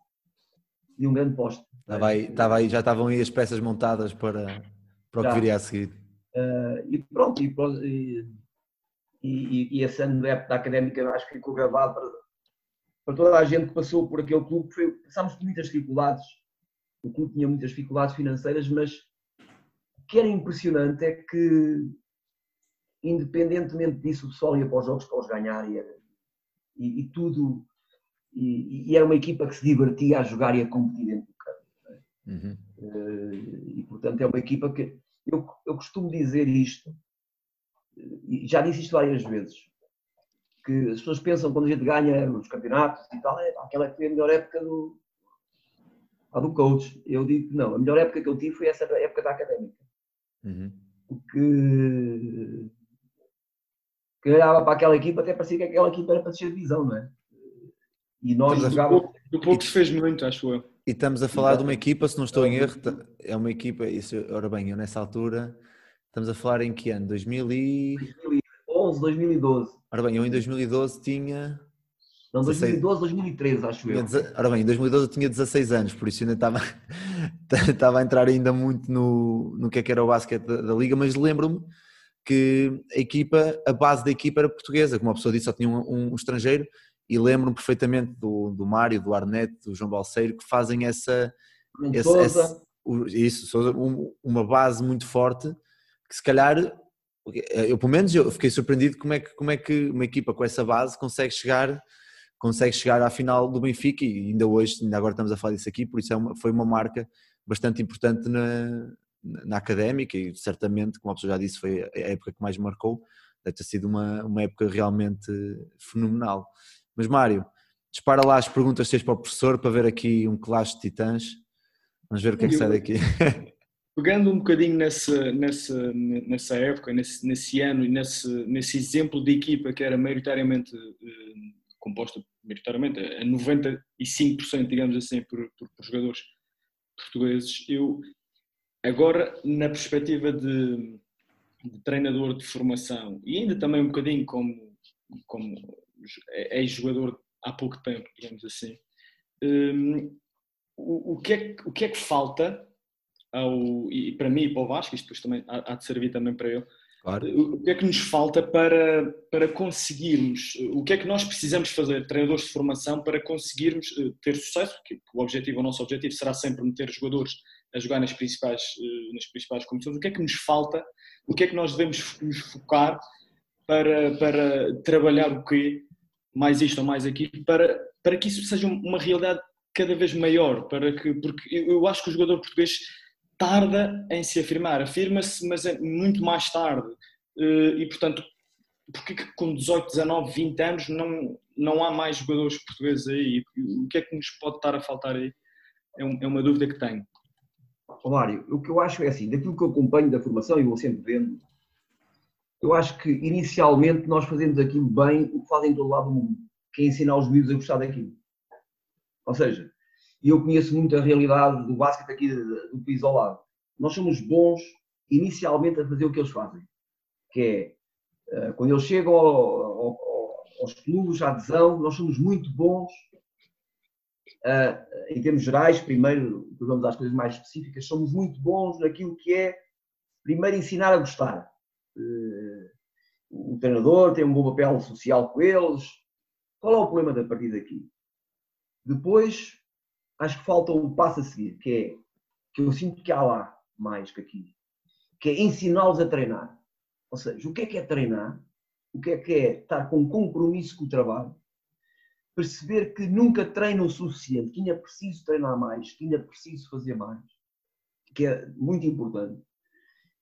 e um grande poste. Estava aí, estava aí, já estavam aí as peças montadas para, para o que viria a seguir. Eh, e pronto, e, e, e, esse ano da época académica acho que ficou gravado para, para toda a gente que passou por aquele clube. Foi, passámos por muitas dificuldades, o clube tinha muitas dificuldades financeiras, mas o que era impressionante é que, independentemente disso, o pessoal ia para os jogos para os ganhar e, e- e tudo. E, e era uma equipa que se divertia a jogar e a competir dentro do campo. Uhum. Eh, e portanto é uma equipa que eu, eu costumo dizer isto e já disse isto várias vezes que as pessoas pensam quando a gente ganha nos campeonatos e tal, é, aquela que foi a melhor época do, a do coach. Eu digo que não, a melhor época que eu tive foi essa época da académica. Uhum. Porque que olhava para aquela equipa, até parecia que aquela equipa era para descer divisão, não é? E nós Mas jogávamos. Do pouco se fez muito, acho eu. E estamos a falar de uma Exatamente. equipa, se não estou em erro, ta- é uma equipa, isso, ora bem, eu nessa altura, estamos a falar em que ano? 2000 e... 2011, 2012. Ora bem, eu em 2012 tinha... Não, 16. 2012, 2013, acho eu. Ora bem, em 2012 eu tinha 16 anos, por isso ainda estava, estava a entrar ainda muito no, no que é que era o basquete da, da liga, mas lembro-me que a equipa, a base da equipa era portuguesa, como a pessoa disse, só tinha um, um estrangeiro, e lembro-me perfeitamente do, do Mário, do Arnete, do João Balseiro, que fazem essa, esse- Sousa, esse- o- isso, Sousa, um- uma base muito forte que se calhar eu pelo menos eu fiquei surpreendido como é que como é que uma equipa com essa base consegue chegar consegue chegar à final do Benfica. E ainda hoje ainda agora estamos a falar disso aqui por isso é uma- foi uma marca bastante importante na, na académica e certamente como a pessoa já disse foi a época que mais marcou. Deve ter sido uma, uma época realmente fenomenal mas Mário dispara lá as perguntas que tens para o professor para ver aqui um clash de titãs. Vamos ver o que é que sai daqui. Pegando um bocadinho nessa, nessa, nessa época, nesse, nesse ano e nesse, nesse exemplo de equipa que era maioritariamente eh, composta, maioritariamente, a 95%, digamos assim, por, por, por jogadores portugueses, eu agora, na perspectiva de, de treinador de formação e ainda também um bocadinho como, como ex-jogador há pouco tempo, digamos assim, hum, o, o, que é, que- o que é que falta ao, e para mim e para o Vasco, isto depois também há, há de servir também para ele, claro. o o que é que nos falta para, para conseguirmos, o que é que nós precisamos fazer, treinadores de formação, para conseguirmos eh, ter sucesso, que o objetivo, o nosso objetivo será sempre meter jogadores a jogar nas principais, eh, nas principais competições, o que é que nos falta, o que é que nós devemos nos focar para, para trabalhar o quê, mais isto ou mais aquilo, para, para que isso seja uma realidade cada vez maior, para que, porque eu acho que o jogador português tarda em se afirmar, afirma-se, mas é muito mais tarde. Eh, E, portanto, porque que com 18, 19, 20 anos não, não há mais jogadores portugueses aí? O que é que nos pode estar a faltar aí? É, é uma dúvida que tenho. Mário, o que eu acho é assim, daquilo que eu acompanho da formação e vou sempre vendo, eu acho que inicialmente nós fazemos aquilo bem, o que fazem em todo lado do mundo, que é ensinar os miúdos a gostar daquilo. Ou seja, eu conheço muito a realidade do basquete aqui do do país ao lado. Nós somos bons inicialmente a fazer o que eles fazem, que é, eh, quando eles chegam ao- ao- ao- aos clubes, à adesão, nós somos muito bons ah, em termos gerais, primeiro, vamos às coisas mais específicas, somos muito bons naquilo que é, primeiro, ensinar a gostar. Eh, O treinador tem um bom papel social com eles. Qual é o problema da partir daqui? Depois, acho que falta um passo a seguir, que é, que eu sinto que há lá mais que aqui, que é ensiná-los a treinar. Ou seja, o que é que é treinar? O que é que é estar com compromisso com o trabalho? perceber que nunca treino o suficiente, que ainda preciso treinar mais, que ainda preciso fazer mais, que é muito importante.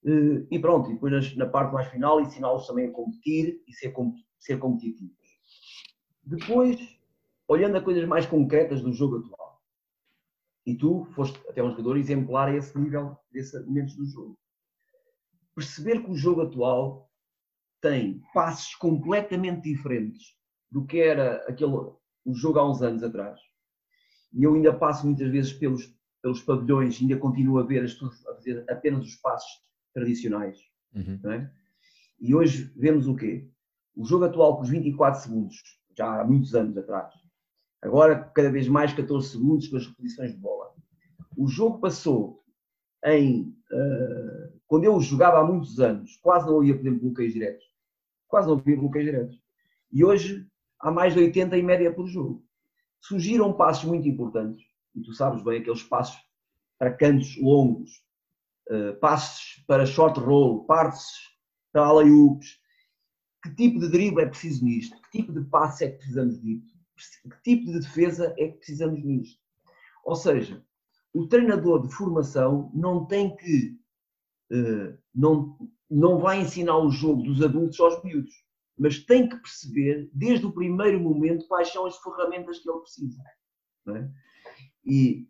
Eh, E pronto, e depois na parte mais final ensiná-los também a competir e ser, ser competitivos. Depois, olhando a coisas mais concretas do jogo atual, e tu foste até um jogador exemplar a esse nível, desses argumentos do jogo, perceber que o jogo atual tem passos completamente diferentes do que era aquele o jogo há uns anos atrás. E eu ainda passo muitas vezes pelos pelos pavilhões, ainda continuo a ver as pessoas a fazer apenas os passos tradicionais. Uhum. é? E hoje vemos o quê? O jogo atual com os 24 segundos, já há muitos anos atrás. Agora, cada vez mais 14 segundos com as reposições de bola. O jogo passou em. eh, quando eu jogava há muitos anos, quase não havia, por exemplo, bloqueios diretos. Quase não havia bloqueios diretos. E hoje há mais de 80 em média por jogo. Surgiram passos muito importantes, e tu sabes bem, aqueles passos para cantos longos, eh, passos para short roll, passos para alley-oops. Que tipo de drible é preciso nisto? Que tipo de passe é que precisamos disto? Que tipo de defesa é que precisamos nisto? Ou seja, o treinador de formação não tem que. eh, não, não vai ensinar o jogo dos adultos aos miúdos, mas tem que perceber, desde o primeiro momento, quais são as ferramentas que ele precisa. é? E,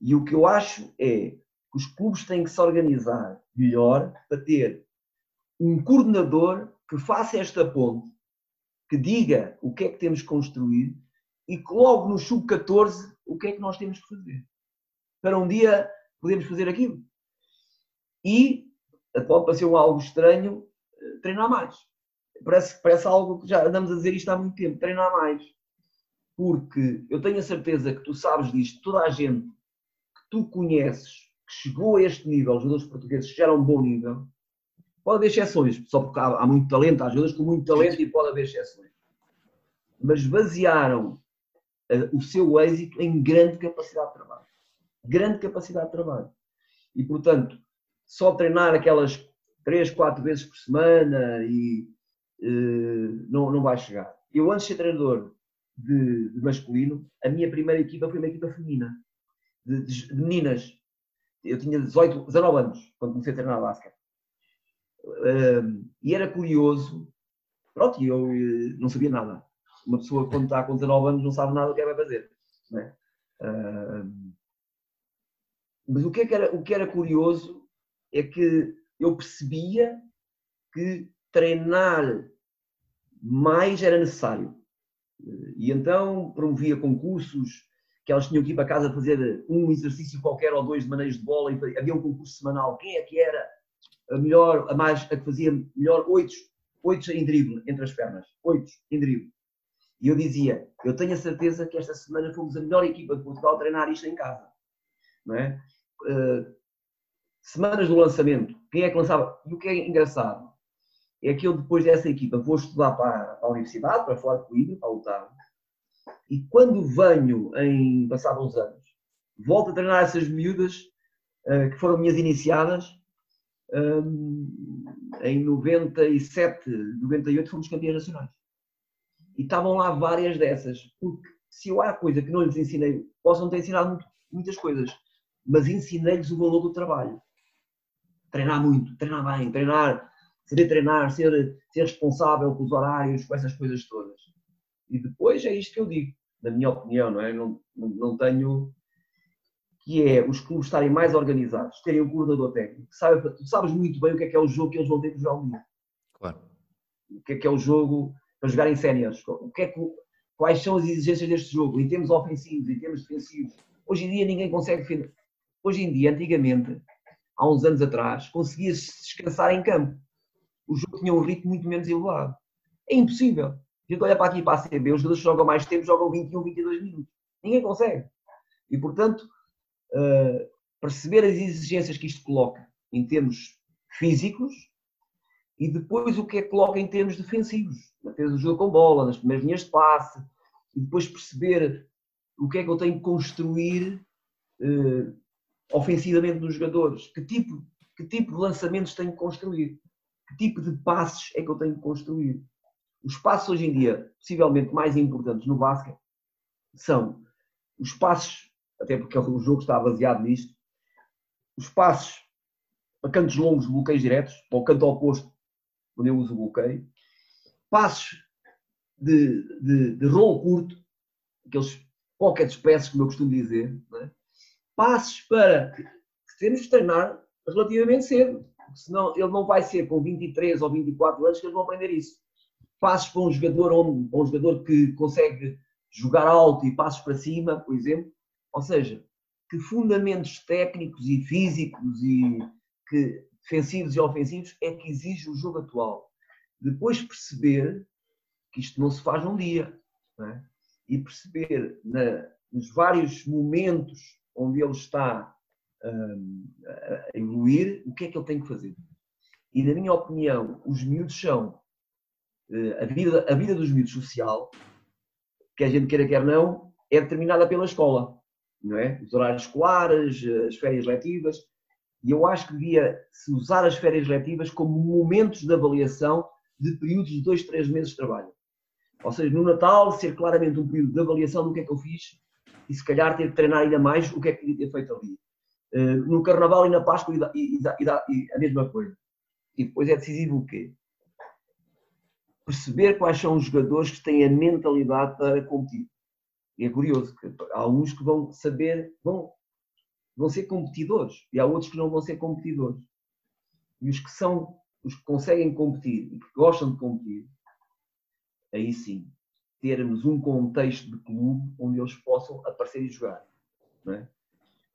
e o que eu acho é que os clubes têm que se organizar melhor para ter um coordenador que faça esta ponte, que diga o que é que temos que construir e que logo no sub-14 o que é que nós temos que fazer. Para um dia podermos fazer aquilo. E pode parecer algo estranho eh, treinar mais. Parece, parece algo que já andamos a dizer isto há muito tempo, treinar mais. Porque eu tenho a certeza que tu sabes disto, toda a gente que tu conheces, que chegou a este nível, os jogadores portugueses já eram um bom nível, pode haver exceções, só porque há, há muito talento, há jogadores com muito talento e pode haver exceções. Mas basearam eh, o seu êxito em grande capacidade de trabalho. Grande capacidade de trabalho. E, portanto, só treinar aquelas 3, 4 vezes por semana e eh, não, não vai chegar. Eu, antes de ser treinador de, de masculino, a minha primeira equipa foi uma equipa feminina, de, de- de meninas. Eu tinha 18, 19 anos quando comecei a treinar basquete. Um, e era curioso, pronto, eu eh, não sabia nada. Uma pessoa, quando está com 19 anos, não sabe nada do que é vai fazer. não é? Um, mas o que, é que era, o que era curioso é que eu percebia que treinar mais era necessário. E então promovia concursos, que elas tinham que ir para casa fazer um exercício qualquer ou dois de maneios de bola, e havia um concurso semanal. Quem é que era a melhor, a mais, a que fazia melhor oito, oito em drible entre as pernas? Oito em drible. E eu dizia, eu tenho a certeza que esta semana fomos a melhor equipa de Portugal a treinar isto em casa. Não é? Uh, semanas do lançamento, quem é que lançava? E o que é engraçado é que eu depois dessa equipa vou estudar para, para a universidade, para fora de Coimbra, para lutar. E quando venho, em passados uns anos, volto a treinar essas miúdas uh, que foram minhas iniciadas, um, em 97, 98 fomos campeões nacionais. E estavam lá várias dessas, porque se eu há coisa que não lhes ensinei, posso não ter ensinado muito, muitas coisas, mas ensinei-lhes o valor do trabalho. Treinar muito, treinar bem, treinar, saber treinar, ser, ser responsável com os horários, com essas coisas todas. E depois é isto que eu digo, na minha opinião, não é? Não, não, tenho. que é os clubes estarem mais organizados, terem um coordenador técnico. Sabe, tu sabes muito bem o que é que é o jogo que eles vão ter que jogar um dia. Claro. O que é que é o jogo para jogar em séniores. O que é que, quais são as exigências deste jogo, em termos ofensivos, em termos defensivos. Hoje em dia ninguém consegue defender. Hoje em dia, antigamente, há uns anos atrás, conseguia-se descansar em campo. O jogo tinha um ritmo muito menos elevado. É impossível. A gente olha para aqui para a CB, os jogadores jogam mais tempo jogam 21, 22 minutos. Ninguém consegue. E, portanto, uh, perceber as exigências que isto coloca em termos físicos e depois o que é que coloca em termos defensivos. Na defesa do jogo com bola, nas primeiras linhas de passe, e depois perceber o que é que eu tenho que construir uh, ofensivamente nos jogadores, que tipo, que tipo de lançamentos tenho que construir, que tipo de passes é que eu tenho que construir. Os passos hoje em dia, possivelmente mais importantes no basquete, são os passos, até porque o jogo está baseado nisto, os passos para cantos longos, bloqueios diretos, para o canto oposto, quando eu uso o bloqueio, passos de, de, de rolo curto, aqueles pocket passes, como eu costumo dizer, é? passos para temos de treinar relativamente cedo, senão ele não vai ser com 23 ou 24 anos que eles vão aprender isso. Passos para um jogador, para um jogador que consegue jogar alto e passos para cima, por exemplo. Ou seja, que fundamentos técnicos e físicos e que, defensivos e ofensivos é que exige o jogo atual. Depois perceber que isto não se faz num dia. É? E perceber na, nos vários momentos onde ele está um, a evoluir, o que é que ele tem que fazer. E, na minha opinião, os miúdos são a vida, a vida dos miúdos social, que a gente queira quer não, é determinada pela escola, não é? Os horários escolares, as férias letivas, e eu acho que devia se usar as férias letivas como momentos de avaliação de períodos de dois, três meses de trabalho. Ou seja, no Natal ser claramente um período de avaliação do que é que eu fiz e se calhar ter que treinar ainda mais o que é que devia ter feito ali. Eh, no Carnaval e na Páscoa e, e, e, e a mesma coisa. E depois é decisivo o quê? Perceber quais são os jogadores que têm a mentalidade para competir. E é curioso que há uns que vão saber, vão, vão ser competidores e há outros que não vão ser competidores. E os que são, os que conseguem competir e que gostam de competir, aí sim, termos um contexto de clube onde eles possam aparecer e jogar. É?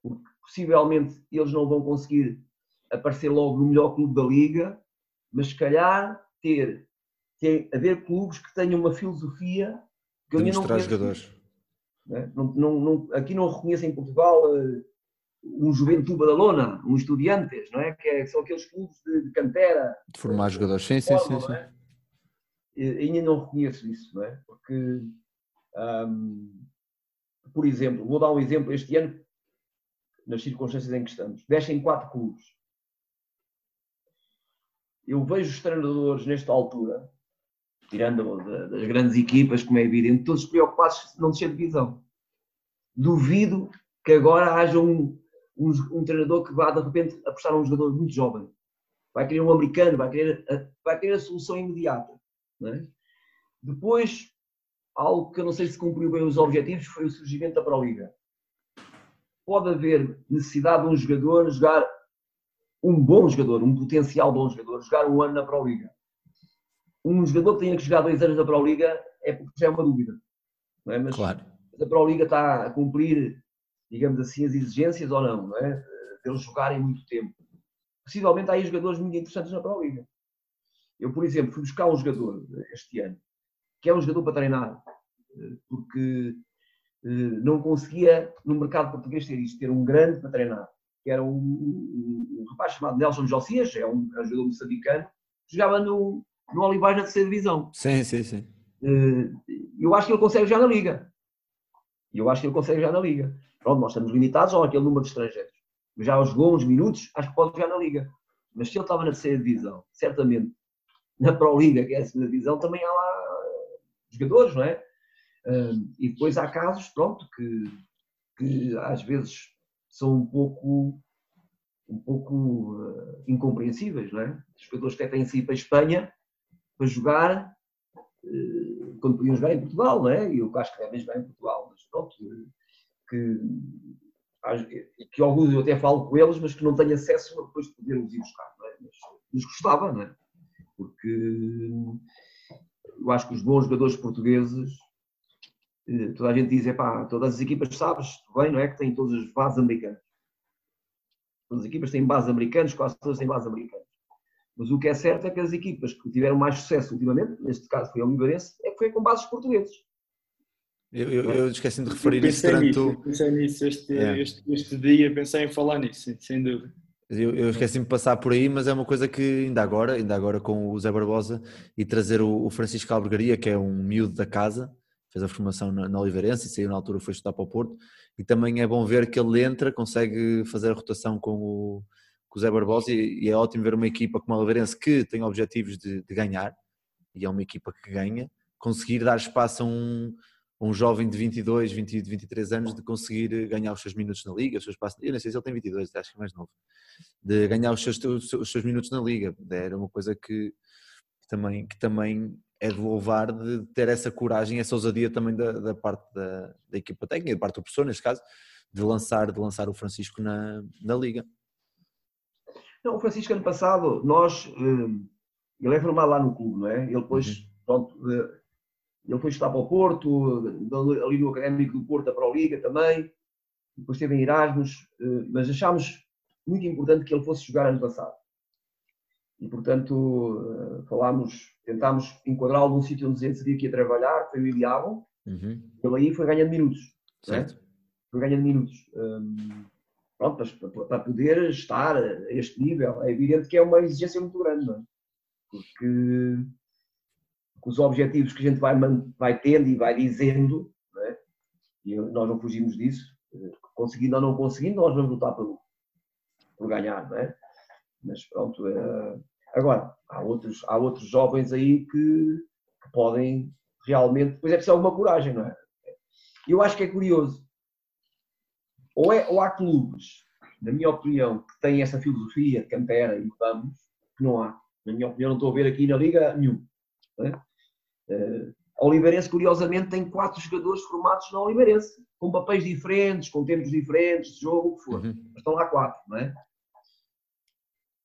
Porque possivelmente eles não vão conseguir aparecer logo no melhor clube da liga, mas se calhar ter, ter haver clubes que tenham uma filosofia que eu ainda não conheço. jogadores. Né? Não, não, não, aqui não reconheço em Portugal uh, um Juventude Badalona, um Estudiantes, não é? Que, é, são aqueles clubes de, de cantera. De formar jogadores, sim, sim, sim. sim. É? Ainda não reconheço isso, não é? Porque, um, por exemplo, vou dar um exemplo este ano, nas circunstâncias em que estamos. Descem quatro clubes. Eu vejo os treinadores nesta altura, tirando das grandes equipas, como é evidente, todos preocupados em não descer de divisão. Duvido que agora haja um, um, um, treinador que vá de repente apostar num jogador muito jovem. Vai querer um americano, vai querer a, vai querer a solução imediata. É? Depois, algo que eu não sei se cumpriu bem os objetivos foi o surgimento da Pro Liga pode haver necessidade de um jogador jogar, um bom jogador, um potencial bom jogador, jogar um ano na Pro Liga. Um jogador que tenha que jogar dois anos na Pro Liga é porque já é uma dúvida. Não é? Mas claro. a Pro Liga está a cumprir, digamos assim, as exigências ou não, não é? De eles jogarem muito tempo. Possivelmente há aí jogadores muito interessantes na Pro Liga. Eu, por exemplo, fui buscar um jogador este ano, que é um jogador para treinar, porque eh, não conseguia, no mercado português, ter isto, ter um grande para treinar, que era um, um, um rapaz chamado Nelson Josias, é um, é um jogador moçambicano, que jogava no, no Olivais na terceira divisão. Sim, sim, sim. Eh, eu acho que ele consegue já na Liga. Eu acho que ele consegue já na Liga. Pronto, nós estamos limitados ao aquele número de estrangeiros. Já jogou uns minutos, acho que pode jogar na Liga. Mas se ele estava na terceira divisão, certamente na Pro Liga, que é a segunda divisão, também há lá jogadores, não é? e depois há casos, pronto, que, que às vezes são um pouco, um pouco uh, incompreensíveis, não é? Os jogadores que têm que ir para a Espanha para jogar uh, quando podiam jogar em Portugal, não é? E eu acho que devem jogar em Portugal, mas pronto, que, que alguns eu até falo com eles, mas que não tenho acesso a depois de poder os ir buscar, não é? Mas, mas gostava, não é? Porque eu acho que os bons jogadores portugueses eh, toda a gente diz, é pá, todas as equipas sabes bem, não é? Que têm todas as bases americanas. Todas as equipas têm bases americanas, quase todas têm bases americanas. Mas o que é certo é que as equipas que tiveram mais sucesso ultimamente, neste caso foi o Oliveirense, é que foi com bases portugueses. Eu, eu, eu esqueci de referir isso durante nisso, o... Pensei nisso este, é. este, este, dia, pensei em falar nisso, sem dúvida. Eu, eu esqueci-me de passar por aí, mas é uma coisa que ainda agora, ainda agora com o Zé Barbosa e trazer o, o Francisco Albergaria, que é um miúdo da casa, fez a formação na, na Oliveirense e saiu na altura foi estudar para o Porto e também é bom ver que ele entra, consegue fazer a rotação com o, com o Zé Barbosa e, é ótimo ver uma equipa como a Oliveirense que tem objetivos de, de, ganhar e é uma equipa que ganha, conseguir dar espaço a um, um jovem de 22, 20, 23 anos de conseguir ganhar os seus minutos na Liga, o seu espaço, eu não sei se ele tem 22, acho que é mais novo, de ganhar os seus, os seus minutos na Liga, era uma coisa que, que também, que também é de louvar de ter essa coragem, essa ousadia também da, da parte da, da, equipa técnica, da parte do professor, neste caso, de lançar, de lançar o Francisco na, na Liga. Não, o Francisco, ano passado, nós. Eh, ele é formado lá no clube, não é? Ele depois, uhum. pronto, eh, ele foi estudar para o Porto, ali no Académico do Porto, para a Liga também. depois esteve em Erasmus, eh, mas achámos muito importante que ele fosse jogar ano passado. E, portanto, eh, falámos, tentámos enquadrá-lo num sítio onde ele sabia que ia trabalhar, foi o Iliabo, Uhum. ele aí foi ganhando minutos. é? Certo. Foi ganhando minutos. Hum, pronto, para, para poder estar a este nível, é evidente que é uma exigência muito grande, não é? Porque os objetivos que a gente vai, vai tendo e vai dizendo, é? e nós não fugimos disso, conseguindo ou não conseguindo, nós vamos lutar por, por ganhar, não é? Mas pronto, eh, agora, há outros, há outros jovens aí que, que podem realmente, depois é preciso alguma coragem, não é? Eu acho que é curioso, ou, é, ou há clubes, na minha opinião, que têm essa filosofia de cantera e vamos, que não há. Na minha opinião, não estou a ver aqui na Liga nenhum. é? A Oliveirense, curiosamente, tem quatro jogadores formados na Oliveirense, com papéis diferentes, com tempos diferentes de jogo, o que for. Uhum. Mas estão lá quatro, não é?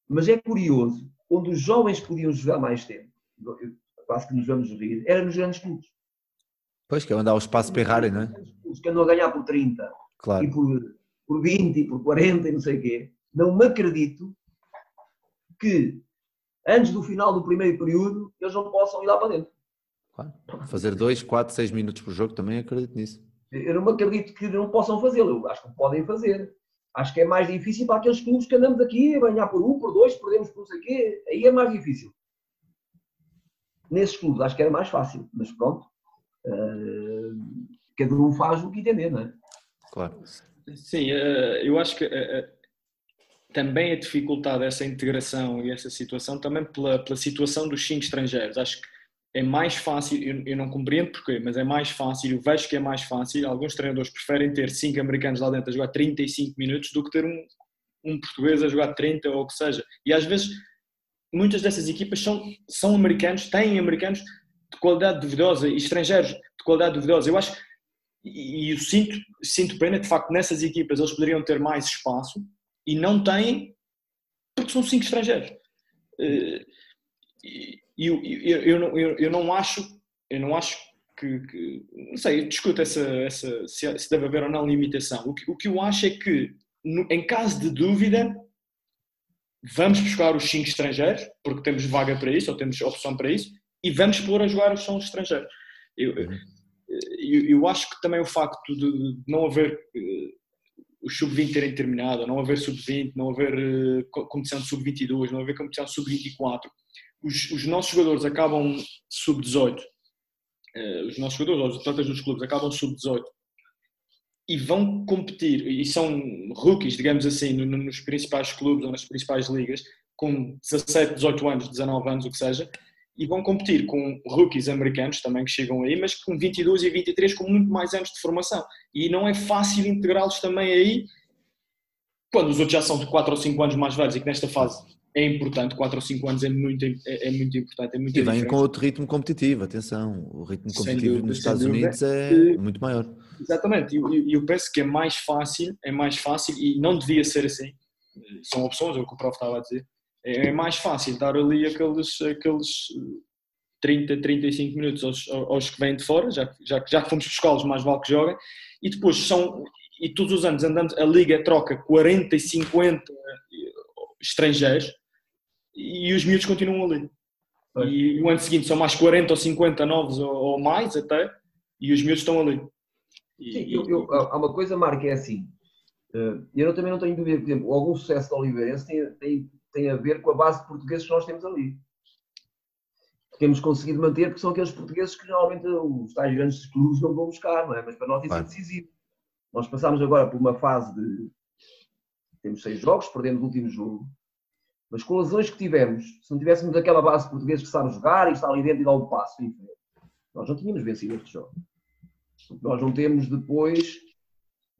Mas é curioso, onde os jovens podiam jogar mais tempo, eu- quase que nos vamos rir, era nos grandes clubes. Pois, que é onde há o espaço para errarem, não é? Os que andam a ganhar por 30 Claro. e por, por 20 e por 40 e não sei o quê. Não me acredito que antes do final do primeiro período eles não possam ir lá para dentro. claro. Fazer 2, 4, 6 minutos por jogo também acredito nisso. Eu não me acredito que não possam fazê-lo. Eu acho que podem fazer. Acho que é mais difícil para aqueles clubes que andamos aqui a ganhar por um, por dois, perdemos por não sei o quê. Aí é mais difícil. Nesses clubes acho que era mais fácil, mas pronto. eh, cada um faz o que entender, não é? Claro. Sim, eh, eu acho que eh, eh, também é dificultada essa integração e essa situação também pela, pela situação dos cinco estrangeiros. Acho que é mais fácil, eu, não compreendo porquê, mas é mais fácil, eu vejo que é mais fácil. Alguns treinadores preferem ter cinco americanos lá dentro a jogar 35 minutos do que ter um, um português a jogar 30 ou o que seja. E às vezes, muitas dessas equipas são, são americanos, têm americanos de qualidade duvidosa e estrangeiros de qualidade duvidosa. Eu acho e e eu sinto, sinto pena, de facto, nessas equipas eles poderiam ter mais espaço e não têm porque são cinco estrangeiros. Eh, E eu, eu, eu, não, eu, não acho, eu não acho que, que- não sei, eu discuto essa, essa, se, se deve haver ou não limitação. O que, o que eu acho é que, no- em caso de dúvida, vamos buscar os cinco estrangeiros, porque temos vaga para isso, ou temos opção para isso, e vamos pôr a jogar os os estrangeiros. Eu, eu, eu acho que também o facto de não haver eh, os sub-20 terem terminado, não haver sub-20, não haver eh, co- competição de sub-22, não haver competição de sub-24, os, os nossos jogadores acabam sub-18, eh, os nossos jogadores, os atletas dos clubes acabam sub-18 e vão competir, e são rookies, digamos assim, no- no- nos principais clubes ou nas principais ligas, com 17, 18 anos, 19 anos, o que seja, e vão competir com rookies americanos também que chegam aí, mas com 22 e 23 com muito mais anos de formação. E não é fácil integrá-los também aí, quando os outros já são de 4 ou 5 anos mais velhos e que nesta fase é importante, 4 ou 5 anos é muito, é, é muito importante, é muito E vem com outro ritmo competitivo, atenção. O ritmo competitivo dúvida, nos Estados. Unidos é E- muito maior. Exatamente, e eu, eu- eu penso que é mais fácil, é mais fácil e não devia ser assim. São opções, é o que o prof estava a dizer. É é mais fácil dar ali aqueles, aqueles eh, 30, 35 minutos aos, aos que vêm de fora, já, que- já, já que fomos buscá-los, mais vale que joguem. E depois são, e todos os anos andando, a Liga troca 40 e 50 estrangeiros e os miúdos continuam ali. E o ano seguinte são mais 40 ou 50 novos ou, ou mais até, e os miúdos estão ali. E- Sim, eu- eu- há uma coisa, Marco, é assim. eh, Eu também não tenho dúvida, por exemplo, algum sucesso da Oliveirense tem, tem, tem a ver com a base de portugueses que nós temos ali. Que temos conseguido manter, porque são aqueles portugueses que normalmente os tais grandes clubes não vão buscar, não é? Mas para nós isso é decisivo. Nós passámos agora por uma fase de. Temos seis jogos, perdemos o último jogo. Mas com as lesões que tivemos, se não tivéssemos aquela base de portugueses que sabe jogar e está ali dentro e dá um passo frente, nós não tínhamos vencido este jogo. Nós não temos depois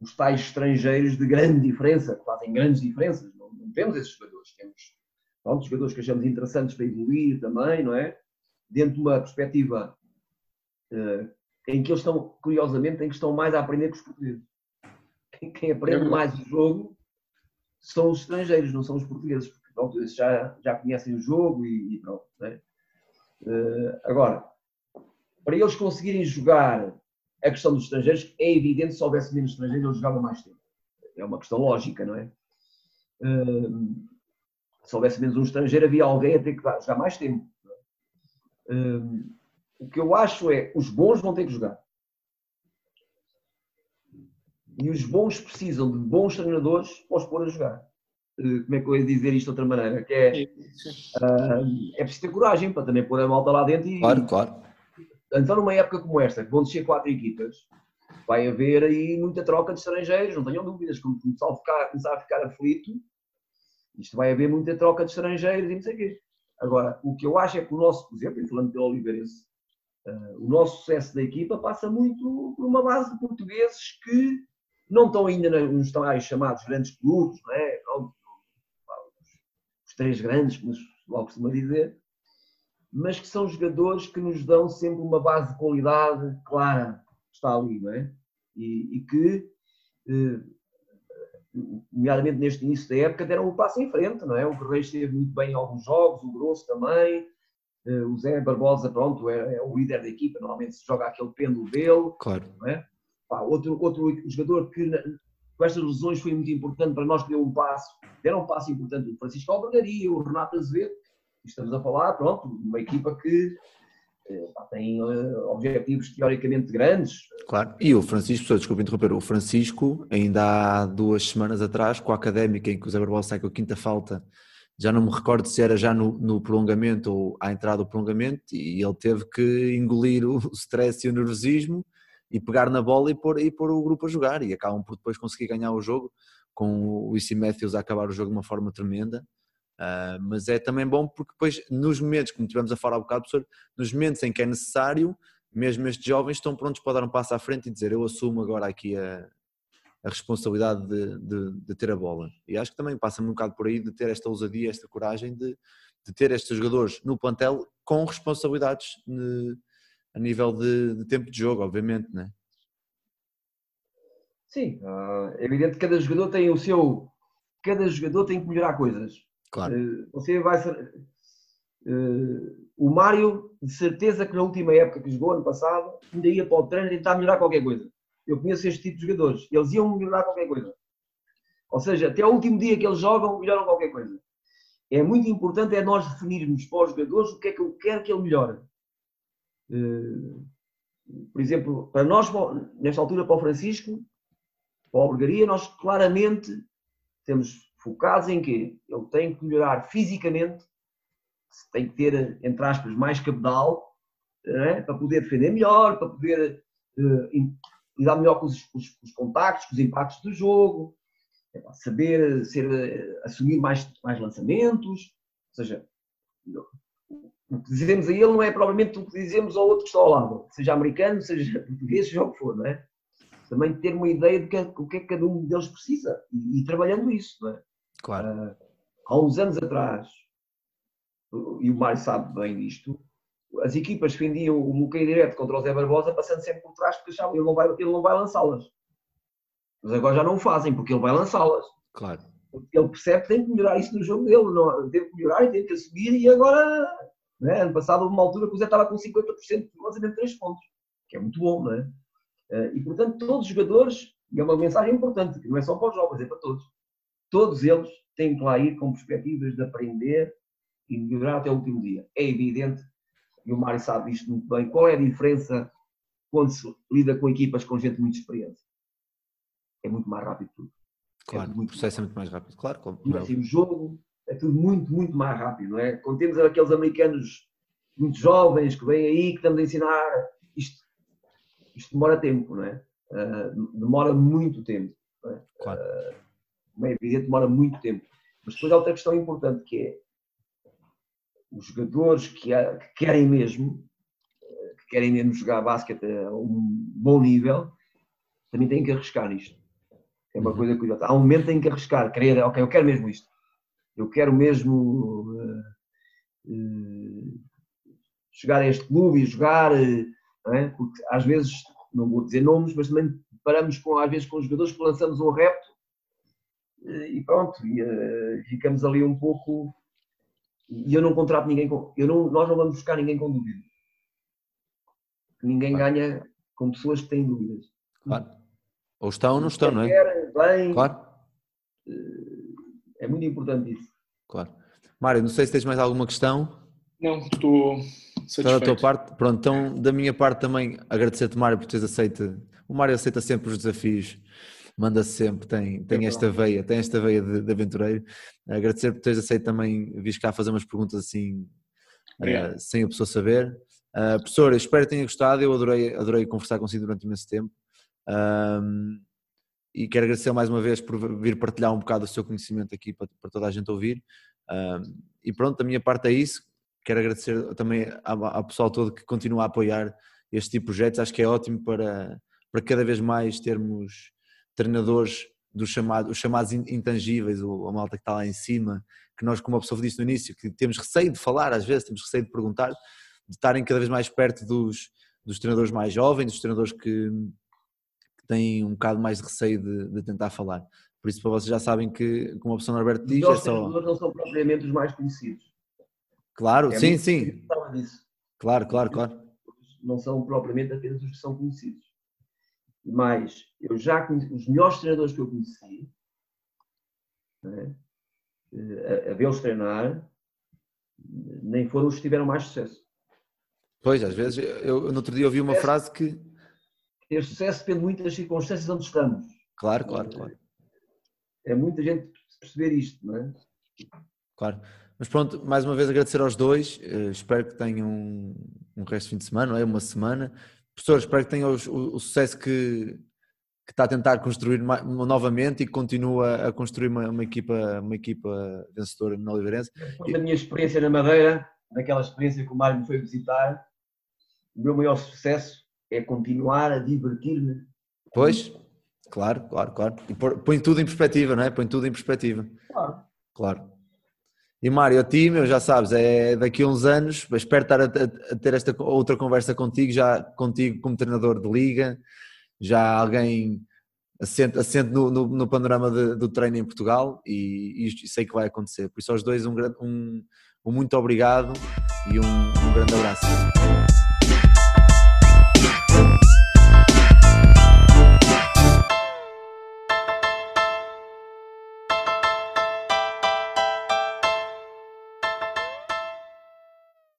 os tais estrangeiros de grande diferença, que fazem grandes diferenças. Não, não temos esses jogadores. Temos pronto, jogadores que achamos interessantes para evoluir também, não é? Dentro de uma perspectiva eh, em que eles estão, curiosamente, em que estão mais a aprender que os portugueses. Quem, quem aprende mais o jogo são os estrangeiros, não são os portugueses, porque pronto, eles já, já conhecem o jogo e, e pronto. não é? Eh, agora, para eles conseguirem jogar a questão dos estrangeiros, é evidente que se houvesse menos estrangeiros, eles jogavam mais tempo. é uma questão lógica, não é? Uh, se houvesse menos um estrangeiro, havia alguém a ter que jogar mais tempo. Uh, o que eu acho é os bons vão ter que jogar. E os bons precisam de bons treinadores para os pôr a jogar. Uh, como é que eu ia dizer isto de outra maneira? Que é, uh, é preciso ter coragem para também pôr a malta lá dentro e. Claro, claro. Então, numa época como esta, que vão descer quatro equipas, vai haver aí muita troca de estrangeiros, não tenham dúvidas. Como começar a ficar, começar a ficar aflito, isto vai haver muita troca de estrangeiros e não sei o quê. Agora, o que eu acho é que o nosso, por exemplo, falando pelo Oliveirense, uh, o nosso sucesso da equipa passa muito por uma base de portugueses que não estão ainda nos tais chamados grandes clubes, não é? os três grandes, como se logo costuma dizer, mas que são jogadores que nos dão sempre uma base de qualidade clara, está ali, não é? E, e que, eh, nomeadamente neste início da época, deram um passo em frente, não é? O Guerreiro esteve muito bem em alguns jogos, o Grosso também, eh, o Zé Barbosa, pronto, é, é, o líder da equipa, normalmente se joga aquele pêndulo dele, claro. é? Pá, outro, outro jogador que com estas lesões foi muito importante para nós que deu um passo, deram um passo importante o Francisco Albergaria, o Renato Azevedo, estamos a falar, pronto, uma equipa que tem uh, objetivos teoricamente grandes. Claro, e o Francisco, pessoa, desculpa interromper, o Francisco, ainda há duas semanas atrás, com a académica, em que o Zé Barbosa sai com a quinta falta, já não me recordo se era já no, no prolongamento ou à entrada do prolongamento, e ele teve que engolir o stress e o nervosismo e pegar na bola e pôr, e pôr o grupo a jogar, e acabam por depois conseguir ganhar o jogo, com o Issy Matthews a acabar o jogo de uma forma tremenda. Uh, mas é também bom porque depois, nos momentos, como tivemos a falar há um bocado, professor, nos momentos em que é necessário, mesmo estes jovens estão prontos para dar um passo à frente e dizer eu assumo agora aqui a, a responsabilidade de, de, de, ter a bola. E acho que também passa-me um bocado por aí de ter esta ousadia, esta coragem de, de ter estes jogadores no plantel com responsabilidades de, a nível de, tempo de jogo, obviamente, não é? Sim, uh, é evidente que cada jogador tem o seu. Cada jogador tem que melhorar coisas. Claro. Uh, você vai ser. Uh, o Mário, de certeza que na última época que jogou, ano passado, ainda ia para o treino tentar melhorar qualquer coisa. Eu conheço este tipo de jogadores. Eles iam melhorar qualquer coisa. Ou seja, até o último dia que eles jogam, melhoram qualquer coisa. É muito importante é nós definirmos para os jogadores o que é que eu quero que ele melhore. Uh, por exemplo, para nós, nesta altura, para o Francisco, para a Albergaria, nós claramente temos focados em que ele tem que melhorar fisicamente, tem que ter, entre aspas, mais cabedal, é? para poder defender melhor, para poder uh, lidar melhor com os, os, os, contactos, com os impactos do jogo, é, saber ser, uh, assumir mais, mais lançamentos, ou seja, o que dizemos a ele não é provavelmente o que dizemos ao outro que está ao lado, seja americano, seja português, seja o que for, não é? Também ter uma ideia do que, é, que é que cada um deles precisa e, e trabalhando isso, não é? Claro. Uh, há uns anos atrás, e o Mário sabe bem disto, as equipas defendiam o bloqueio direto contra o Zé Barbosa passando sempre por trás porque achavam que ele não vai, ele não vai lançá-las. Mas agora já não o fazem porque ele vai lançá-las. Claro. Ele percebe que tem que melhorar isso no jogo dele, não, teve que melhorar e tem que subir e agora, né, ano passado, uma altura que o Zé estava com 50% de lançamento de 3 pontos, que é muito bom, não é? Ah, e portanto, todos os jogadores, e é uma mensagem importante, que não é só para os jovens, é para todos todos eles têm que lá ir com perspectivas de aprender e melhorar até o último dia. É evidente, e o Mário sabe isto muito bem, qual é a diferença quando se lida com equipas com gente muito experiente. É muito mais rápido tudo. Claro, é muito o processo é muito mais rápido, claro. Como, e, assim, o jogo é tudo muito, muito mais rápido, não é? Quando temos aqueles americanos muito jovens que vêm aí, que estamos a ensinar, isto, isto demora tempo, não é? Uh, demora muito tempo. É? Claro. Uh, como é evidente, demora muito tempo. Mas depois há outra questão importante que é os jogadores que, há, que querem mesmo, que querem mesmo jogar basquete a um bom nível, também têm que arriscar nisto. É uma uhum. coisa curiosa. Há um momento em que arriscar, querer, ok, eu quero mesmo isto. Eu quero mesmo uh, uh, chegar a este clube e jogar, uh, é? porque às vezes, não vou dizer nomes, mas também paramos com, às vezes com os jogadores que lançamos um repto e pronto, e, uh, ficamos ali um pouco. E eu não contrato ninguém com. Eu não, nós não vamos buscar ninguém com dúvidas. Ninguém ganha com pessoas que têm dúvidas. Claro. Ou estão ou não estão, não é? Quer, bem, claro. é muito importante isso. Claro. Mário, não sei se tens mais alguma questão. Não, estou Está da tua satisfeito. parte? Pronto, então da minha parte também agradecer-te, Mário, por teres aceito. O Mário aceita sempre os desafios, manda -se sempre, tem, tem esta veia, tem esta veia de, de aventureiro. Agradecer por teres aceito também vir cá fazer umas perguntas assim, eh, sem a pessoa saber. Uh, professor, espero que tenha gostado, eu adorei, adorei conversar consigo durante imenso tempo. Ahm, e quero agradecer mais uma vez por vir partilhar um bocado o seu conhecimento aqui para, para toda a gente ouvir. Ahm, e pronto, da minha parte é isso. Quero agradecer também ao, ao pessoal todo que continua a apoiar este tipo de projetos. Acho que é ótimo para, para cada vez mais termos treinadores dos chamados, os chamados in- intangíveis, a malta que está lá em cima, que nós, como a pessoa disse no início, que temos receio de falar, às vezes temos receio de perguntar, de estarem cada vez mais perto dos, dos treinadores mais jovens, dos treinadores que, que têm um bocado mais de receio de, de tentar falar. Por isso, para vocês já sabem que, como a professora Norberto Os diz, é nossos só. treinadores não são propriamente os mais conhecidos. Claro, É sim, sim, claro, claro, claro. Não são propriamente apenas os que são conhecidos. Mas eu já conheci, os melhores treinadores que eu conheci, né, a, a vê-los treinar, nem foram os que tiveram mais sucesso. Pois, às vezes, eu, eu no outro dia ouvi uma frase que. Ter sucesso depende muito das circunstâncias onde estamos. Claro, claro, claro. É muita gente perceber isto, não é? Claro. Mas pronto, mais uma vez agradecer aos dois. eh, espero que tenham um, um resto de fim de semana, não é? Uma semana. Professor, espero que tenham os- o, o sucesso que, que está a tentar construir novamente e que continua a construir uma, uma equipa, uma equipa vencedora no Oliveirense. Depois da minha experiência na Madeira, daquela experiência que o Mário me foi visitar, o meu maior sucesso é continuar a divertir-me. Pois, claro, claro, claro. E põe tudo em perspectiva, não é? Põe tudo em perspectiva. Claro. Claro. E Mário, a ti, meu, já sabes, é daqui a uns anos, espero estar a, a- ter esta outra conversa contigo, já contigo como treinador de liga, já alguém assente, assente no, no- no panorama de- do treino em Portugal e, e sei que vai acontecer. Por isso, aos dois, um, um, um muito obrigado e um, um grande abraço.